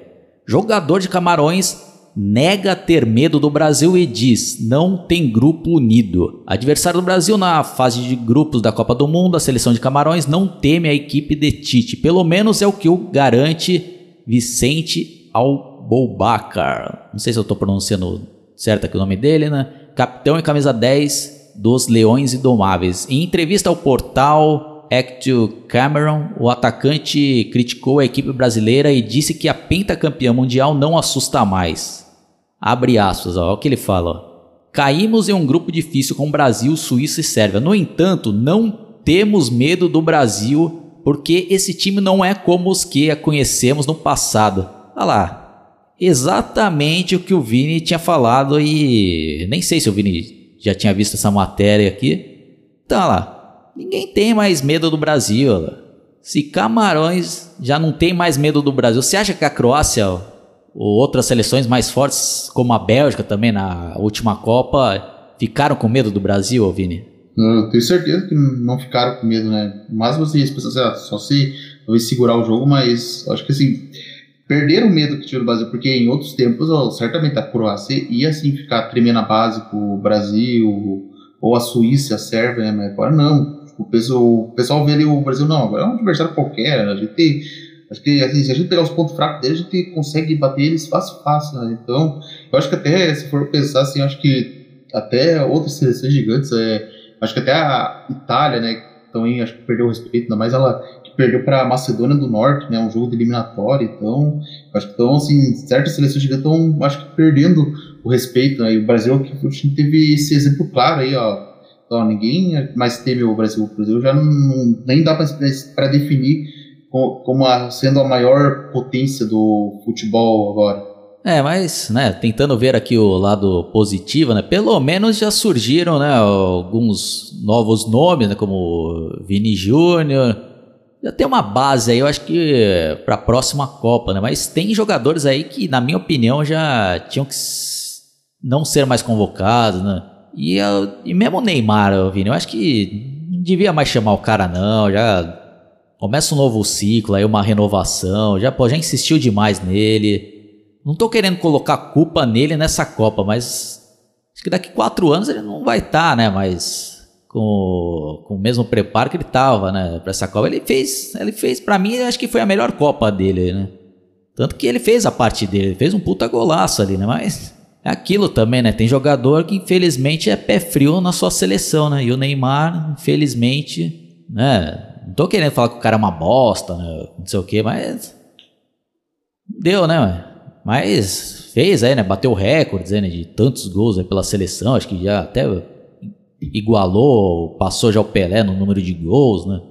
jogador de Camarões nega ter medo do Brasil e diz: não tem grupo unido. Adversário do Brasil na fase de grupos da Copa do Mundo, a seleção de Camarões não teme a equipe de Tite. Pelo menos é o que o garante Vicente Al Boubacar. Não sei se eu estou pronunciando certo aqui o nome dele, né? Capitão e camisa 10 dos Leões Indomáveis. Em entrevista ao portal Active Cameron, o atacante criticou a equipe brasileira e disse que a pentacampeã mundial não assusta mais. Abre aspas, ó, olha o que ele fala. Ó. Caímos em um grupo difícil com Brasil, Suíça e Sérvia. No entanto, não temos medo do Brasil porque esse time não é como os que a conhecemos no passado. Olha lá, exatamente o que o Vini tinha falado e nem sei se o Vini já tinha visto essa matéria aqui. Então, olha lá, ninguém tem mais medo do Brasil. Se Camarões já não tem mais medo do Brasil, você acha que a Croácia ou outras seleções mais fortes, como a Bélgica também na última Copa, ficaram com medo do Brasil, Vini? Eu tenho certeza que não ficaram com medo, né? Mas vocês pensam assim, só se talvez segurar o jogo, mas acho que assim perderam o medo que tinha no Brasil, porque em outros tempos, ó, certamente a Croácia ia assim ficar tremendo a base com o Brasil, ou a Suíça, a Sérvia, né? mas agora não. O, pessoal, o pessoal vê ali o Brasil, não, agora é um adversário qualquer, a gente acho que assim, se a gente pegar os pontos fracos dele, a gente consegue bater eles fácil, fácil, né? Então, eu acho que até, se for pensar assim, acho que até outras seleções gigantes, é, acho que até a Itália, né, também acho que perdeu o respeito, ainda mais ela perdeu para a Macedônia do Norte, né, um jogo de eliminatório, então acho que estão assim, certas seleções estão acho que perdendo o respeito, né, e o Brasil que teve esse exemplo claro aí, ó, então, ninguém mais teme o Brasil, o Brasil já não, nem dá para definir como, a, sendo a maior potência do futebol agora. É, mas, né, tentando ver aqui o lado positivo, né, pelo menos já surgiram, né, alguns novos nomes, né, como Vini Júnior, já tem uma base aí, eu acho que para a próxima Copa, né? Mas tem jogadores aí que, na minha opinião, já tinham que não ser mais convocados, né? E, e mesmo o Neymar, Vini, eu acho que não devia mais chamar o cara, não. Já começa um novo ciclo, aí uma renovação. Já, pô, já insistiu demais nele. Não tô querendo colocar culpa nele nessa Copa, mas acho que daqui quatro anos ele não vai estar, tá, né? Mas com, com o mesmo preparo que ele tava, né, para essa Copa. Ele fez, ele fez para mim, acho que foi a melhor Copa dele, né? Tanto que ele fez a parte dele, fez um puta golaço ali, né? Mas é aquilo também, né? Tem jogador que infelizmente é pé frio na sua seleção, né? E o Neymar, infelizmente, né? Tô querendo falar que o cara é uma bosta, né? Não sei o que, mas. Deu, né? Mas fez aí, né? Bateu recordes né? de tantos gols aí pela seleção. Acho que já até igualou, passou já o Pelé no número de gols, né?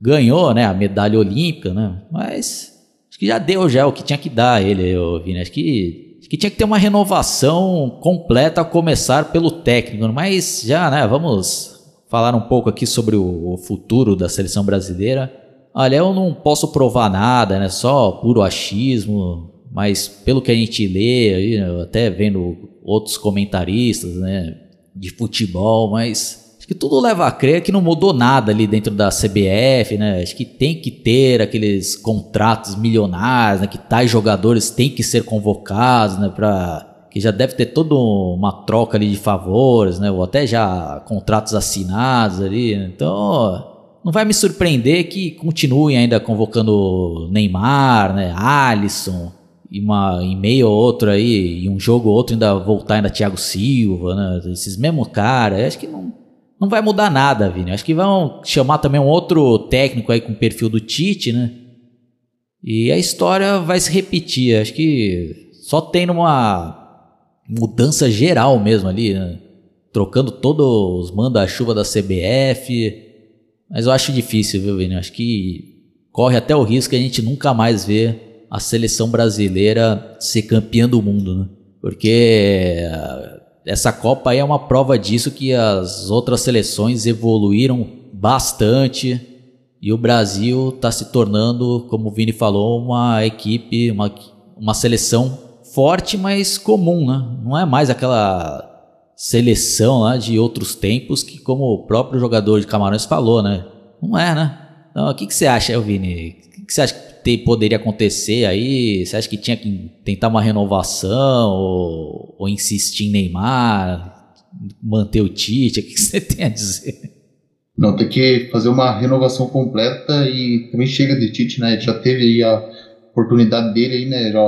Ganhou, né? A medalha olímpica, né? Mas acho que já deu já o que tinha que dar ele, eu vi, né? Acho que, acho que tinha que ter uma renovação completa a começar pelo técnico. Mas já, né? Vamos falar um pouco aqui sobre o, futuro da seleção brasileira. Olha, eu não posso provar nada, né? Só puro achismo, mas pelo que a gente lê, até vendo outros comentaristas, né, de futebol, mas acho que tudo leva a crer que não mudou nada ali dentro da CBF, né? Acho que tem que ter aqueles contratos milionários, né, que tais jogadores têm que ser convocados, né, para que já deve ter toda uma troca ali de favores, né? Ou até já contratos assinados ali. Então, não vai me surpreender que continuem ainda convocando Neymar, né? Alisson, e uma em meio ou outro aí, e um jogo ou outro ainda voltar ainda Thiago Silva, né? Esses mesmos caras. Acho que não, não vai mudar nada, Vini. Acho que vão chamar também um outro técnico aí com perfil do Tite, né? E a história vai se repetir. Acho que só tendo uma mudança geral mesmo ali, né? trocando todos os manda-chuva da CBF. Mas eu acho difícil, viu, Vini? Acho que corre até o risco que a gente nunca mais vê a seleção brasileira ser campeã do mundo, né? Porque eh, essa Copa aí é uma prova disso que as outras seleções evoluíram bastante e o Brasil está se tornando, como o Vini falou, uma equipe, uma, uma seleção forte, mas comum, né? Não é mais aquela seleção lá de outros tempos que, como o próprio jogador de Camarões falou, né? Não é, né? Então, o que, que você acha, Vini? O que, que você acha que te, poderia acontecer aí? Você acha que tinha que tentar uma renovação ou, ou insistir em Neymar, manter o Tite? O que, que você tem a dizer? Não, tem que fazer uma renovação completa e também chega de Tite, né? Já teve aí a oportunidade dele aí, né? Já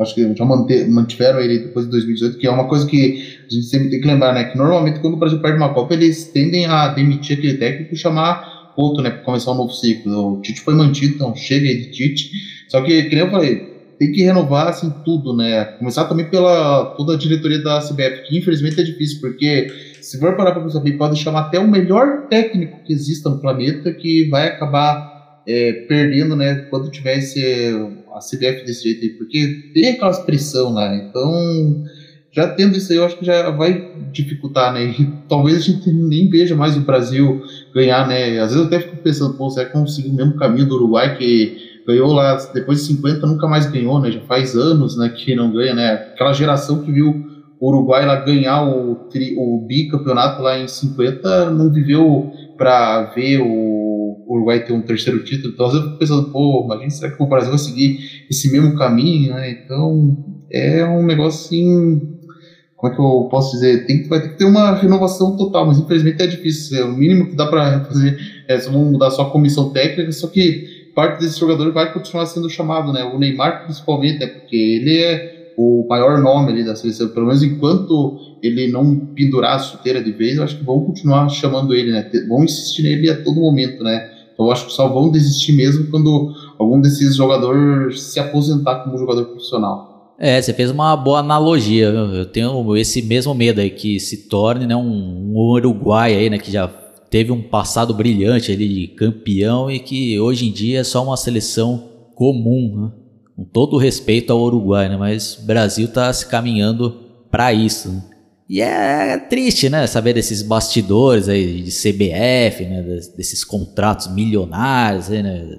acho que já mantiveram ele depois de 2018, que é uma coisa que a gente sempre tem que lembrar, né? Que normalmente quando o Brasil perde uma Copa, eles tendem a demitir aquele técnico e chamar outro, né? Para começar um novo ciclo. O Tite foi mantido, então chega aí de Tite. Só que, nem eu falei, tem que renovar assim tudo, né? Começar também pela toda a diretoria da CBF, que infelizmente é difícil, porque se for parar para pensar bem, pode chamar até o melhor técnico que exista no planeta que vai acabar é, perdendo, né? Quando tiver esse a CBF desse jeito aí, porque tem aquela pressão lá, né? Então, já tendo isso aí, eu acho que já vai dificultar, né? E talvez a gente nem veja mais o Brasil ganhar, né? Às vezes eu até fico pensando, pô, será que conseguir o mesmo caminho do Uruguai que ganhou lá depois de 50 nunca mais ganhou, né? Já faz anos, né, que não ganha, né? Aquela geração que viu o Uruguai lá ganhar o, tri, o bicampeonato lá em 50 não viveu para ver o o Uruguai ter um terceiro título. Então, às vezes eu fico pensando, pô, imagina, será que o Brasil vai seguir esse mesmo caminho, né? Então, é um negócio assim. Como é que eu posso dizer? Tem, vai ter que ter uma renovação total, mas infelizmente é difícil. É o mínimo que dá para fazer é só mudar só a comissão técnica, só que parte desse jogador vai continuar sendo chamado, né? O Neymar, principalmente, né? Porque ele é o maior nome ali da seleção, pelo menos enquanto ele não pendurar a chuteira de vez, eu acho que vão continuar chamando ele, né? Vão insistir nele a todo momento, né? Eu acho que só vão desistir mesmo quando algum desses jogadores se aposentar como jogador profissional. É, você fez uma boa analogia. Eu tenho esse mesmo medo aí que se torne né, um, um Uruguai aí, né, que já teve um passado brilhante ali de campeão e que hoje em dia é só uma seleção comum, né? Com todo o respeito ao Uruguai, né? mas o Brasil está se caminhando para isso. Né? E é, é, triste, né, saber desses bastidores aí de CBF, né, desses contratos milionários, né,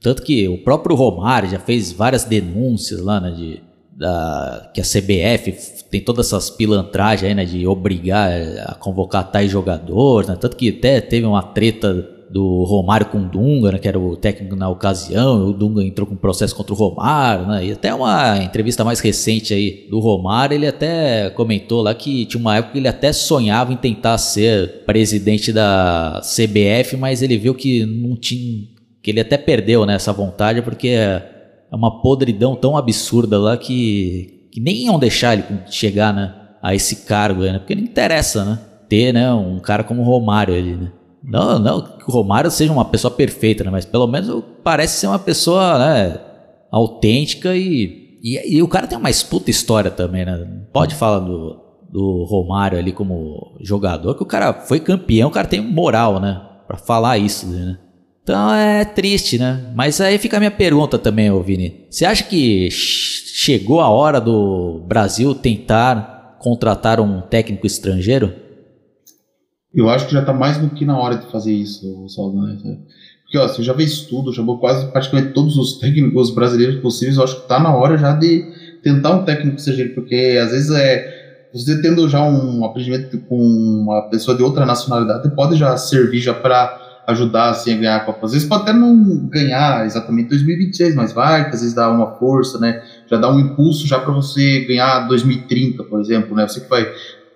tanto que o próprio Romário já fez várias denúncias lá, né, de, da, que a CBF tem todas essas pilantragens aí, né, de obrigar a convocar tais jogadores, né, tanto que até teve uma treta do Romário com o Dunga, né, que era o técnico na ocasião, o Dunga entrou com um processo contra o Romário, né, e até uma entrevista mais recente aí do Romário, ele até comentou lá que tinha uma época que ele até sonhava em tentar ser presidente da CBF, mas ele viu que não tinha, que ele até perdeu né, essa vontade, porque é uma podridão tão absurda lá que, que nem iam deixar ele chegar né, a esse cargo, né? Porque não interessa, né? Ter né, um cara como o Romário ali, né? Não, não que o Romário seja uma pessoa perfeita, né? Mas pelo menos parece ser uma pessoa né, autêntica e, e, e o cara tem uma puta história também, né? Pode falar do, do Romário ali como jogador, que o cara foi campeão, o cara tem moral, né? Pra falar isso, né? Então é triste, né? Mas aí fica a minha pergunta também, ô Vini. Você acha que chegou a hora do Brasil tentar contratar um técnico estrangeiro? Eu acho que já está mais do que na hora de fazer isso, Saldanha. Porque ó, você já fez tudo, chamou quase praticamente todos os técnicos brasileiros possíveis. Eu acho que está na hora já de tentar um técnico estrangeiro, porque às vezes é você tendo já um aprendimento com uma pessoa de outra nacionalidade pode já servir já para ajudar assim, a ganhar a Copa. Às vezes pode até não ganhar exatamente 2026, mas vai, às vezes dá uma força, né? Já dá um impulso já para você ganhar 2030, por exemplo, né? Você que vai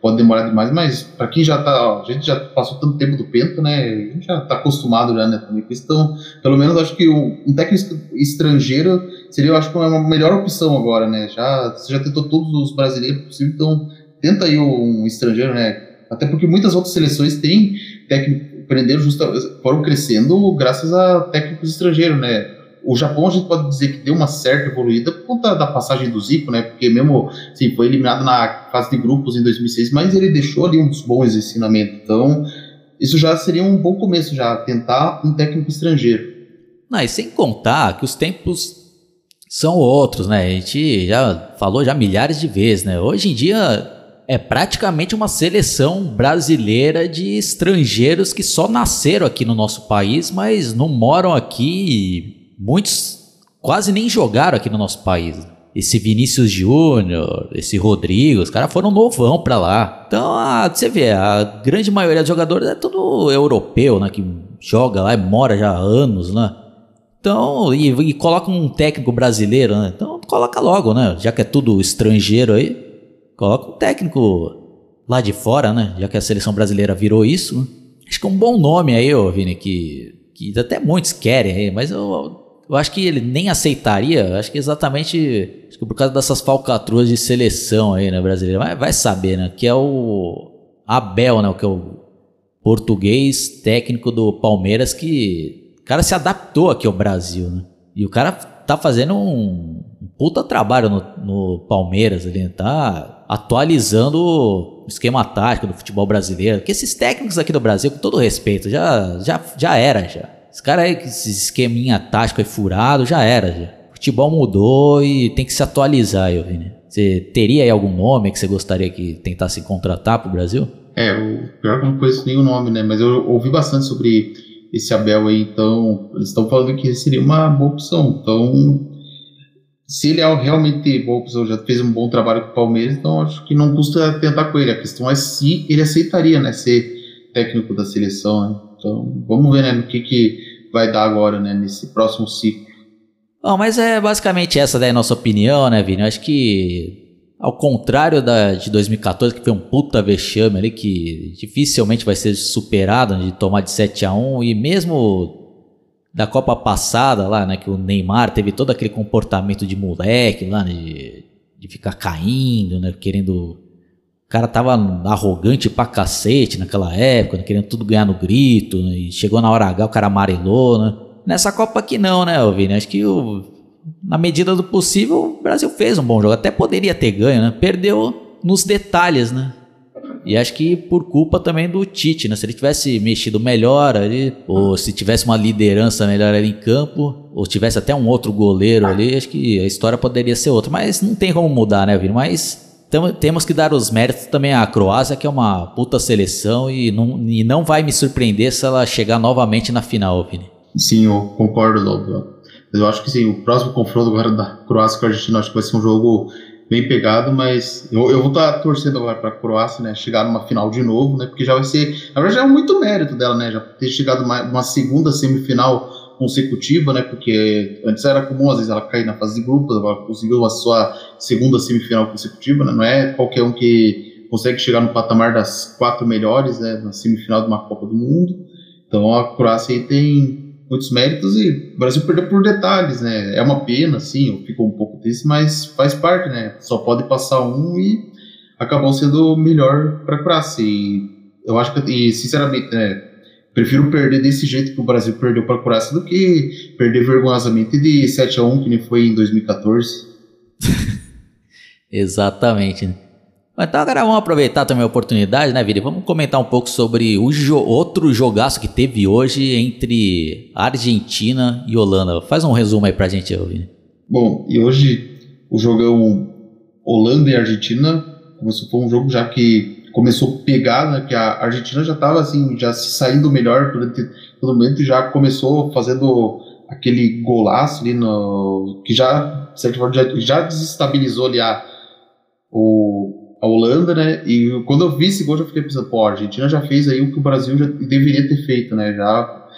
pode demorar demais, mas para quem já tá, ó, a gente já passou tanto tempo do Penta, né? A gente já tá acostumado já, né, também com isso. Então, pelo menos acho que um, técnico estrangeiro seria, eu acho que uma melhor opção agora, né? Já você já tentou todos os brasileiros possível, então tenta aí um estrangeiro, né? Até porque muitas outras seleções têm técnico, prenderam justa, foram crescendo graças a técnicos estrangeiros, né? O Japão a gente pode dizer que deu uma certa evoluída por conta da passagem do Zico, né? Porque mesmo assim, foi eliminado na fase de grupos em 2006, mas ele deixou ali uns bons ensinamentos. Então, isso já seria um bom começo já tentar um técnico estrangeiro. Não, e sem contar que os tempos são outros, né? A gente já falou já milhares de vezes, né? Hoje em dia é praticamente uma seleção brasileira de estrangeiros que só nasceram aqui no nosso país, mas não moram aqui. Muitos quase nem jogaram aqui no nosso país. Esse Vinícius Júnior, esse Rodrigo, os caras foram novão pra lá. Então, a, você vê, a grande maioria dos jogadores é tudo europeu, né? Que joga lá e mora já há anos, né? Então, e, e coloca um técnico brasileiro, né? Então, coloca logo, né? Já que é tudo estrangeiro aí. Coloca um técnico lá de fora, né? Já que a seleção brasileira virou isso. Né? Acho que é um bom nome aí, ô Vini, que, que até muitos querem aí, mas eu, eu acho que ele nem aceitaria. Acho que exatamente acho que por causa dessas falcatruas de seleção aí, né, brasileira. Vai, vai saber, né? Que é o Abel, né? Que é o português técnico do Palmeiras que o cara se adaptou aqui ao Brasil, né? E o cara tá fazendo um, um puta trabalho no, no Palmeiras ali, tá atualizando o esquema tático do futebol brasileiro. Que esses técnicos aqui do Brasil, com todo respeito, já, já, já era já. Esse cara aí, esse esqueminha tático aí furado, já era já. Futebol mudou e tem que se atualizar, eu Vini. Você teria aí algum nome que você gostaria que tentasse contratar pro Brasil? É, o pior que eu não conheço nenhum nome, né? Mas eu ouvi bastante sobre esse Abel aí, então eles estão falando que seria uma boa opção. Então, se ele é realmente boa opção, já fez um bom trabalho com o Palmeiras, então acho que não custa tentar com ele. A questão é se ele aceitaria, né, ser técnico da seleção. Né? Então, vamos ver, né, no que que vai dar agora, né, nesse próximo ciclo. Bom, mas é basicamente essa daí a nossa opinião, né, Vini? Eu acho que ao contrário da de 2014, que foi um puta vexame ali, que dificilmente vai ser superado de tomar de 7 a 1 e mesmo da Copa passada lá, né, que o Neymar teve todo aquele comportamento de moleque lá, né, de, de ficar caindo, né, querendo... Cara tava arrogante pra cacete naquela época, né, querendo tudo ganhar no grito, né, e chegou na hora H o cara amarelou, né. Nessa Copa aqui não, né, Vini? Acho que o na medida do possível, o Brasil fez um bom jogo. Até poderia ter ganho, né? Perdeu nos detalhes, né? E acho que por culpa também do Tite, né? Se ele tivesse mexido melhor ali, ou se tivesse uma liderança melhor ali em campo, ou tivesse até um outro goleiro ali, acho que a história poderia ser outra. Mas não tem como mudar, né, Vini? Mas temos que dar os méritos também à Croácia, que é uma puta seleção e não, e não vai me surpreender se ela chegar novamente na final, Vini. Sim, eu concordo, Lobo. Eu acho que sim, o próximo confronto agora da Croácia com a Argentina acho que vai ser um jogo bem pegado, mas eu, eu vou estar torcendo agora para a Croácia, né, chegar numa final de novo, né, porque já vai ser, na verdade já é muito mérito dela, né, já ter chegado uma, uma segunda semifinal consecutiva, né, porque antes era comum às vezes ela cair na fase de grupos, agora conseguiu a sua segunda semifinal consecutiva, né, não é qualquer um que consegue chegar no patamar das quatro melhores, né, na semifinal de uma Copa do Mundo. Então a Croácia aí tem muitos méritos e o Brasil perdeu por detalhes, né? É uma pena, sim, ficou um pouco triste, mas faz parte, né? Só pode passar um e acabou sendo melhor para a Croácia. E eu acho que, e sinceramente, né? Prefiro perder desse jeito que o Brasil perdeu para a Croácia do que perder vergonhosamente de 7 a 1 que nem foi em 2014. Exatamente. Então agora vamos aproveitar também a oportunidade, né, Vini? Vamos comentar um pouco sobre o jo outro jogaço que teve hoje entre Argentina e Holanda. Faz um resumo aí pra gente, Vini. Bom, e hoje o jogão Holanda e Argentina começou foi um jogo já que começou pegada, né, que a Argentina já estava assim, já se saindo melhor durante todo momento e já começou fazendo aquele golaço ali no que já, de certa forma, já, já desestabilizou ali a, o, a Holanda, né? E quando eu vi esse gol, eu fiquei pensando, pô, a Argentina já fez aí o que o Brasil já deveria ter feito, né? Já,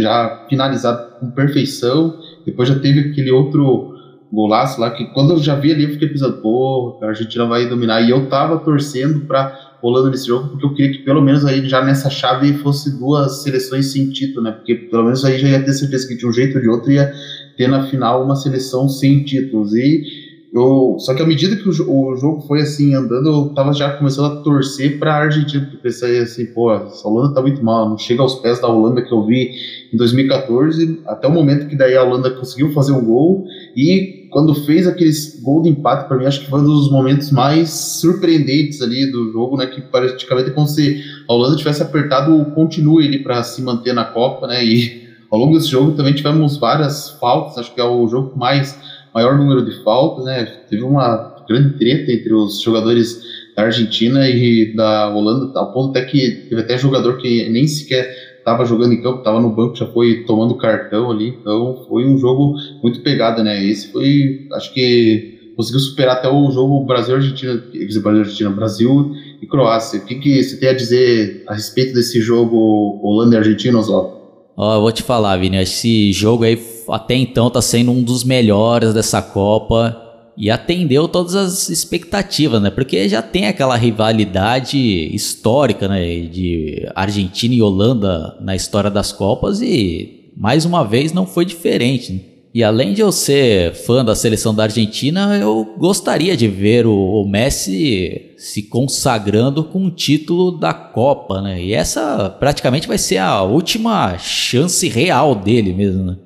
já finalizado com perfeição. Depois já teve aquele outro golaço lá que quando eu já vi ali, eu fiquei pensando, pô, a Argentina vai dominar. E eu tava torcendo pra Holanda nesse jogo, porque eu queria que pelo menos aí já nessa chave fosse duas seleções sem título, né? Porque pelo menos aí já ia ter certeza que de um jeito ou de outro ia ter na final uma seleção sem títulos. E eu, só que à medida que o, o, jogo foi assim andando, eu tava já começando a torcer para a Argentina, porque pensei assim, pô, essa Holanda tá muito mal, não chega aos pés da Holanda que eu vi em 2014, até o momento que daí a Holanda conseguiu fazer um gol e quando fez aquele gol de empate, para mim acho que foi um dos momentos mais surpreendentes ali do jogo, né, que praticamente é como se a Holanda tivesse apertado o continue ali para se manter na Copa, né, e ao longo desse jogo também tivemos várias faltas, acho que é o jogo mais maior número de faltas, né? Teve uma grande treta entre os jogadores da Argentina e da Holanda, ao ponto até que teve até jogador que nem sequer estava jogando em campo, estava no banco, já foi tomando cartão ali. Então foi um jogo muito pegado, né? Esse foi, acho que conseguiu superar até o jogo Brasil-Argentina, Brasil-Argentina, Brasil e Croácia. O que, que você tem a dizer a respeito desse jogo Holanda e Argentina, Oswaldo? Ó, eu vou te falar, Vini, esse jogo aí até então tá sendo um dos melhores dessa Copa e atendeu todas as expectativas, né? Porque já tem aquela rivalidade histórica, né, de Argentina e Holanda na história das Copas e mais uma vez não foi diferente. Né? E além de eu ser fã da seleção da Argentina, eu gostaria de ver o, Messi se consagrando com o título da Copa, né? E essa praticamente vai ser a última chance real dele mesmo, né?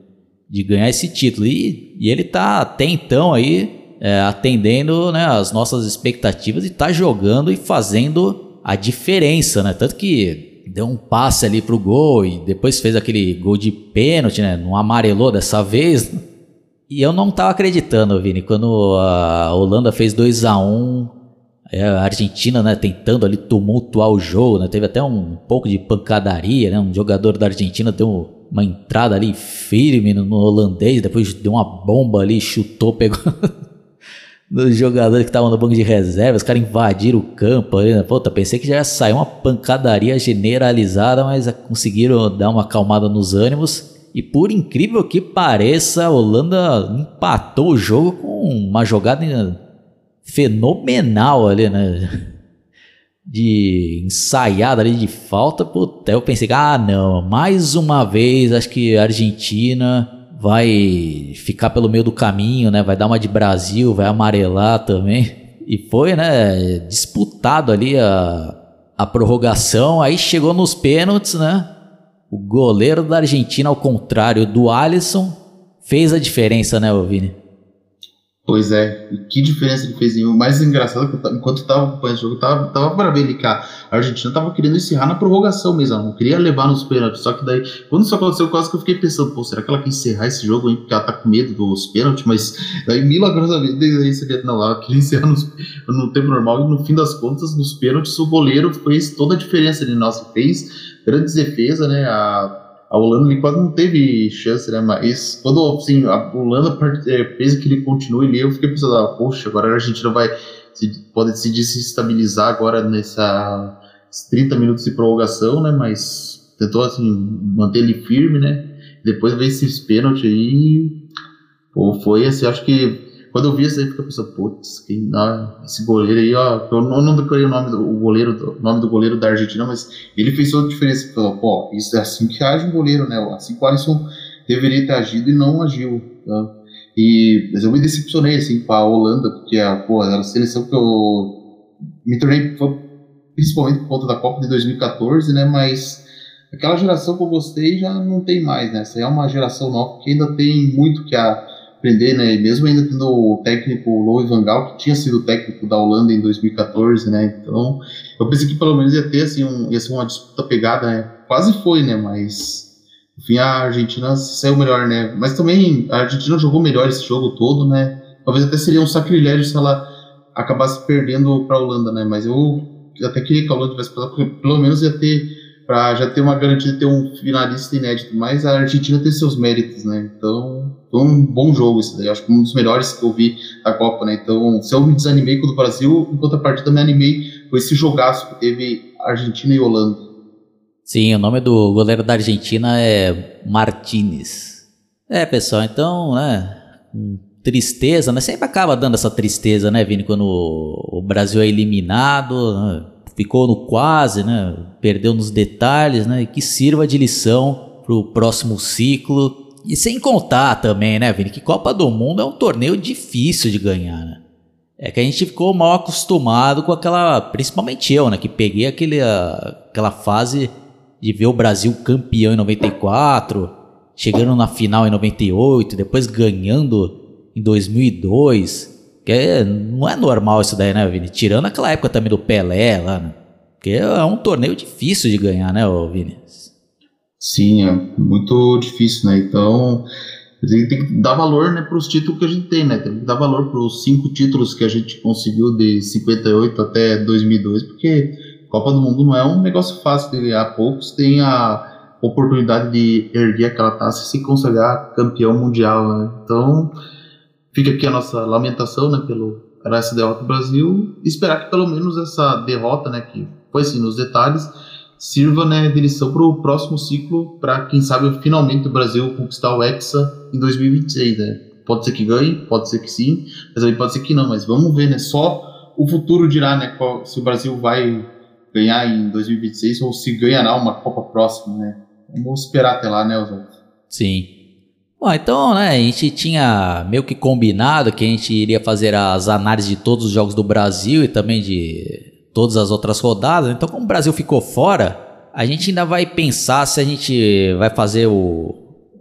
De ganhar esse título. E, e ele tá até então aí é, atendendo né, as nossas expectativas e tá jogando e fazendo a diferença, né? Tanto que deu um passe ali pro gol e depois fez aquele gol de pênalti, né? Não amarelou dessa vez. E eu não tava acreditando, Vini, quando a Holanda fez 2 a 1 é, a Argentina, né, tentando ali tumultuar o jogo, né? Teve até um pouco de pancadaria, né? Um jogador da Argentina deu uma entrada ali firme no holandês, depois deu uma bomba ali, chutou, pegou dos jogadores que estavam no banco de reserva, os caras invadiram o campo né? Puta, pensei que já ia sair uma pancadaria generalizada, mas conseguiram dar uma acalmada nos ânimos. E por incrível que pareça, a Holanda empatou o jogo com uma jogada fenomenal ali, né? De ensaiada ali de falta. Puta, eu pensei, ah não, mais uma vez, acho que a Argentina vai ficar pelo meio do caminho, né? Vai dar uma de Brasil, vai amarelar também. E foi, né? Disputado ali a, a prorrogação. Aí chegou nos pênaltis, né? O goleiro da Argentina, ao contrário do Alisson, fez a diferença, né, Vini? Pois é, que diferença ele fez. E o mais engraçado é que eu, enquanto eu tava acompanhando o jogo, tava, tava para que a Argentina tava querendo encerrar na prorrogação mesmo, não queria levar nos pênaltis. Só que daí, quando isso aconteceu, quase que eu fiquei pensando, pô, será que ela quer encerrar esse jogo aí porque ela tá com medo dos pênaltis? Mas daí, milagrosamente, daí seria, não, ela queria encerrar nos, no tempo normal e no fim das contas, nos pênaltis, o goleiro fez toda a diferença. Ele, nossa, fez grandes defesas, né? A a Holanda quase não teve chance, né? Mas quando assim, a Holanda é, fez que ele continue ali, eu fiquei pensando, ah, poxa, agora a Argentina vai se, pode se desestabilizar agora nessa 30 minutos de prorrogação, né? Mas tentou assim manter ele firme, né? Depois veio esses pênaltis aí, pô, foi assim, acho que quando eu vi isso aí, fica pensando, putz, quem dá esse goleiro aí, ó, eu não, não decorei o nome do o goleiro, o nome do goleiro da Argentina, mas ele fez toda a diferença. Falou, pô, isso é assim que age um goleiro, né? Assim que o Alisson deveria ter agido e não agiu. Tá? E, mas eu me decepcionei assim, com a Holanda, porque a, pô, era a seleção que eu me tornei principalmente por conta da Copa de 2014, né? Mas aquela geração que eu gostei já não tem mais, né? Essa é uma geração nova que ainda tem muito que aprender, né? E mesmo ainda tendo o técnico Louis Van Gaal, que tinha sido técnico da Holanda em 2014, né? Então, eu pensei que pelo menos ia ter assim, um, ia ser uma disputa pegada, né? Quase foi, né? Mas enfim, a Argentina saiu melhor, né? Mas também a Argentina jogou melhor esse jogo todo, né? Talvez até seria um sacrilégio se ela acabasse perdendo para a Holanda, né? Mas eu até queria que a Holanda tivesse passado, porque pelo menos ia ter para já ter uma garantia de ter um finalista inédito, mas a Argentina tem seus méritos, né? Então, foi um bom jogo esse daí, acho que um dos melhores que eu vi da Copa, né? Então, se eu me desanimei com o do Brasil, em contrapartida me animei com esse jogaço que teve Argentina e Holanda. Sim, o nome do goleiro da Argentina é Martinez. É, pessoal, então, né, tristeza, né? Sempre acaba dando essa tristeza, né, Vini, quando o Brasil é eliminado, né? ficou no quase, né? Perdeu nos detalhes, né? E que sirva de lição para o próximo ciclo. E sem contar também, né, Vini, que Copa do Mundo é um torneio difícil de ganhar, né? É que a gente ficou mal acostumado com aquela, principalmente eu, né, que peguei aquele, aquela fase de ver o Brasil campeão em 94, chegando na final em 98, depois ganhando em 2002. Que é, não é normal isso daí, né, Vini? Tirando aquela época também do Pelé lá, né? Porque é um torneio difícil de ganhar, né, Vini? Sim, é muito difícil, né? Então, tem que dar valor né, para os títulos que a gente tem, né? Tem que dar valor para os cinco títulos que a gente conseguiu de 58 até 2002, porque Copa do Mundo não é um negócio fácil de ganhar. Poucos têm a oportunidade de erguer aquela taça e se consagrar campeão mundial, né? Então, Fica aqui a nossa lamentação, né, pelo, essa derrota do Brasil, esperar que pelo menos essa derrota, né, que foi assim nos detalhes, sirva, né, de lição para o próximo ciclo, para quem sabe finalmente o Brasil conquistar o Hexa em 2026, né? Pode ser que ganhe, pode ser que sim, mas também pode ser que não, mas vamos ver, né? Só o futuro dirá, né, qual, se o Brasil vai ganhar em 2026 ou se ganhará uma Copa próxima, né? Vamos esperar até lá, né, Oswaldo? Sim. Bom, então, né, a gente tinha meio que combinado que a gente iria fazer as análises de todos os jogos do Brasil e também de todas as outras rodadas. Então, como o Brasil ficou fora, a gente ainda vai pensar se a gente vai fazer o,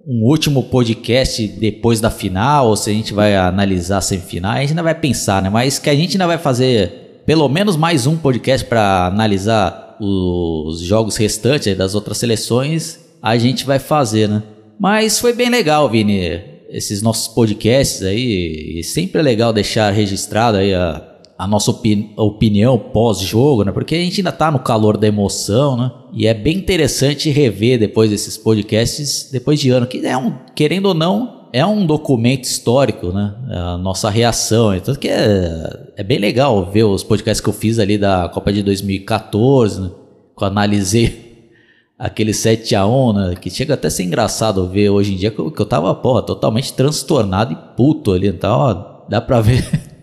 um último podcast depois da final ou se a gente vai analisar a semifinal. A gente ainda vai pensar, né? Mas que a gente ainda vai fazer pelo menos mais um podcast para analisar os jogos restantes das outras seleções, a gente vai fazer, né? Mas foi bem legal, Vini, esses nossos podcasts aí. E sempre é legal deixar registrado aí a, a nossa opini opinião pós-jogo, né? Porque a gente ainda tá no calor da emoção, né? E é bem interessante rever depois desses podcasts, depois de ano, que é um, querendo ou não, é um documento histórico, né? A nossa reação. Então, que é, é bem legal ver os podcasts que eu fiz ali da Copa de 2014, né? Que eu analisei aquele 7x1, né? Que chega até a ser engraçado ver hoje em dia que eu, que eu tava, porra, totalmente transtornado e puto ali. Então, ó, dá pra ver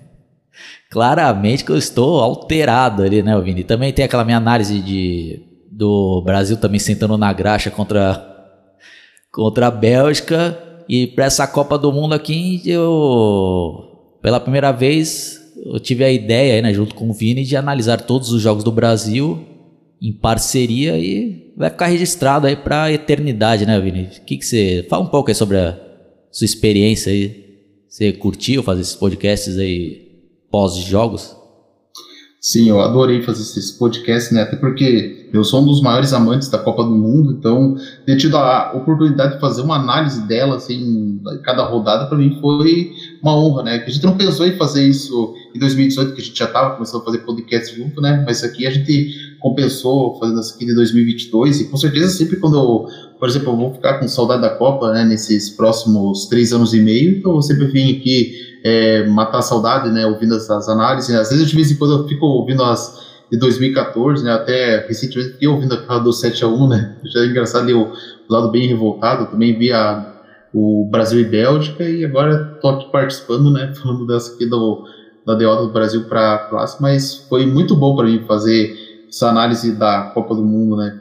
claramente que eu estou alterado ali, né, Vini? Também tem aquela minha análise de do Brasil também sentando na graxa contra contra a Bélgica e para essa Copa do Mundo aqui eu pela primeira vez eu tive a ideia né, junto com o Vini de analisar todos os jogos do Brasil em parceria e vai ficar registrado aí para a eternidade, né, Vini? Que, que você. Fala um pouco aí sobre a sua experiência aí. Você curtiu fazer esses podcasts aí pós-jogos? Sim, eu adorei fazer esses podcasts, né? Até porque eu sou um dos maiores amantes da Copa do Mundo, então ter tido a oportunidade de fazer uma análise dela, assim, cada rodada, para mim foi uma honra, né? Que a gente não pensou em fazer isso em 2018, que a gente já estava começando a fazer podcast junto, né? Mas aqui a gente compensou fazendo essa aqui de 2022 e com certeza sempre quando eu, por exemplo, eu vou ficar com saudade da Copa, né? Nesses próximos três anos e meio, então eu sempre vim aqui é, matar a saudade, né? Ouvindo essas análises. Às vezes de vez em quando eu fico ouvindo as de 2014, né? Até recentemente fiquei ouvindo aquela do 7 a 1 né? Já é engraçado ali o, lado bem revoltado. Eu também vi a, o Brasil e Bélgica e agora tô aqui participando, né? Falando dessa aqui do da derrota do Brasil para a classe, mas foi muito bom para mim fazer essa análise da Copa do Mundo, né?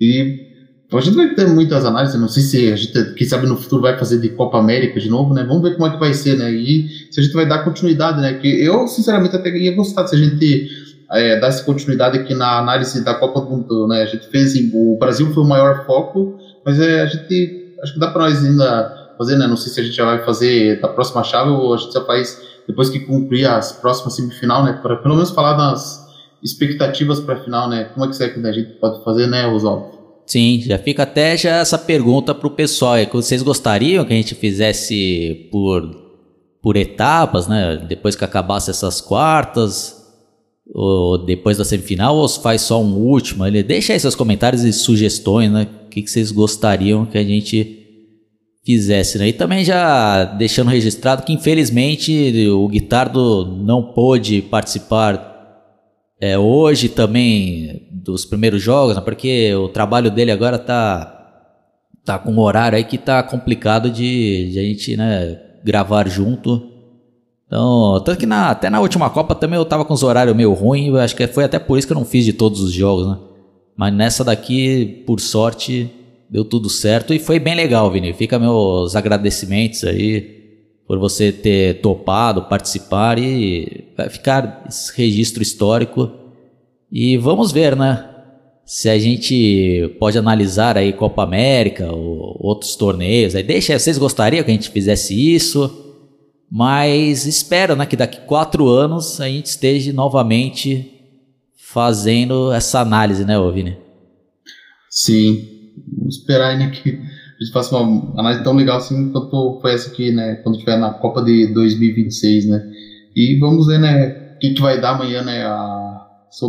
E a gente vai ter muitas análises, não sei se a gente, quem sabe no futuro vai fazer de Copa América de novo, né? Vamos ver como é que vai ser, né? E se a gente vai dar continuidade, né? Que eu, sinceramente, até ia gostar se a gente é, dar essa continuidade aqui na análise da Copa do Mundo, né? A gente fez, o Brasil foi o maior foco, mas é, a gente, acho que dá para nós ainda fazer, né? Não sei se a gente já vai fazer da próxima chave ou a gente já faz depois que cumprir as próximas semifinal, né? Para pelo menos falar das expectativas para a final, né? Como é que será que a gente pode fazer, né, Oswaldo? Sim, já fica até já essa pergunta para o pessoal. É que vocês gostariam que a gente fizesse por, por etapas, né? Depois que acabasse essas quartas, ou depois da semifinal, ou faz só um último? Ele deixa aí seus comentários e sugestões, né? O que, que vocês gostariam que a gente fizesse, né? E também já deixando registrado que infelizmente o Guitardo não pôde participar é, hoje também dos primeiros jogos, né? porque o trabalho dele agora tá tá com um horário aí que tá complicado de, de a gente né, gravar junto. Então, tanto que na, até na última Copa também eu tava com os horários meio ruins, acho que foi até por isso que eu não fiz de todos os jogos, né? Mas nessa daqui, por sorte, deu tudo certo e foi bem legal, Vini. Fica meus agradecimentos aí por você ter topado participar e vai ficar esse registro histórico. E vamos ver, né? Se a gente pode analisar aí Copa América ou outros torneios. Aí deixa, vocês gostariam que a gente fizesse isso? Mas espero, né, que daqui quatro anos a gente esteja novamente fazendo essa análise, né, Vini? Sim, Vamos esperar né, que a gente faça uma análise tão legal assim quanto foi essa aqui, né? Quando tiver na Copa de 2026, né? E vamos ver, né? O que, que vai dar amanhã, né? A,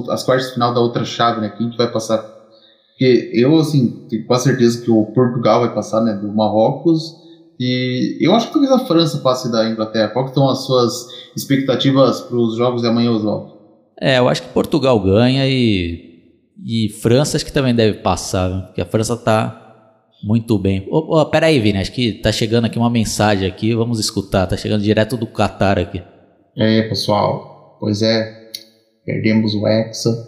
as quartas de final da outra chave, né? Quem que vai passar? Porque eu, assim, tenho quase certeza que o Portugal vai passar, né? Do Marrocos. E eu acho que talvez a França passe da Inglaterra. Qual que estão as suas expectativas para os jogos de amanhã, Oswaldo? É, eu acho que Portugal ganha e e França acho que também deve passar, né? porque a França tá muito bem. Oh, oh, pera aí, Vini, acho que tá chegando aqui uma mensagem aqui, vamos escutar, tá chegando direto do Qatar aqui. E aí, pessoal, pois é, perdemos o Hexa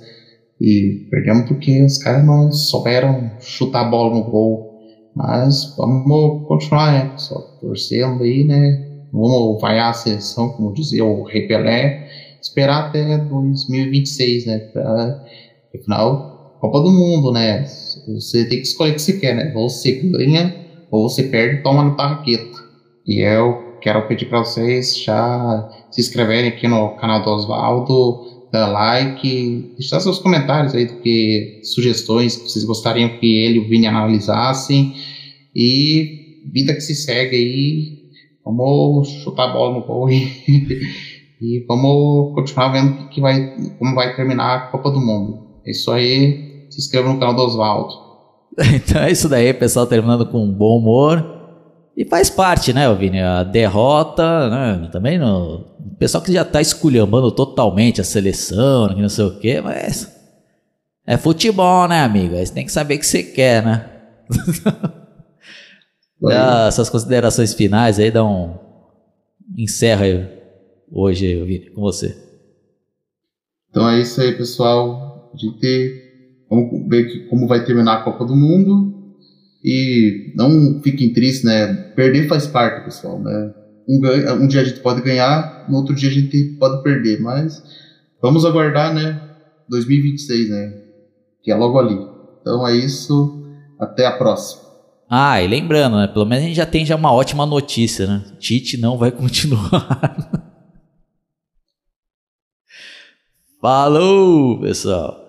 e perdemos porque os caras não souberam chutar a bola no gol. Mas vamos continuar, né, pessoal, torcendo aí, né, vamos vaiar a seleção, como dizia o Rei Pelé, esperar até 2026, né, pra Afinal, Copa do Mundo, né? Você tem que escolher o que você quer, né? Ou você ganha, ou você perde toma no tarraqueta. E eu quero pedir para vocês já se inscreverem aqui no canal do Oswaldo, dar like, deixar seus comentários aí do que sugestões que vocês gostariam que ele e o Vini analisassem. E vida que se segue aí. Vamos chutar a bola no gol e, e vamos continuar vendo que vai, como vai terminar a Copa do Mundo. É isso aí. Se inscreva no canal do Oswaldo. então é isso daí, pessoal, terminando com um bom humor. E faz parte, né, Vini? A derrota, né? Também no. O pessoal que já tá esculhambando totalmente a seleção, que não sei o quê, mas. É futebol, né, amigo? Aí você tem que saber o que você quer, né? dá essas considerações finais aí, dá um. Encerra aí hoje, Vini, com você. Então é isso aí, pessoal de ter. Vamos ver como vai terminar a Copa do Mundo. E não fiquem tristes, né? Perder faz parte, pessoal, né? Um, um dia a gente pode ganhar, no outro dia a gente pode perder, mas vamos aguardar, né? 2026, né? Que é logo ali. Então é isso. Até a próxima. Ah, e lembrando, né? Pelo menos a gente já tem já uma ótima notícia, né? Tite não vai continuar. Falou, pessoal!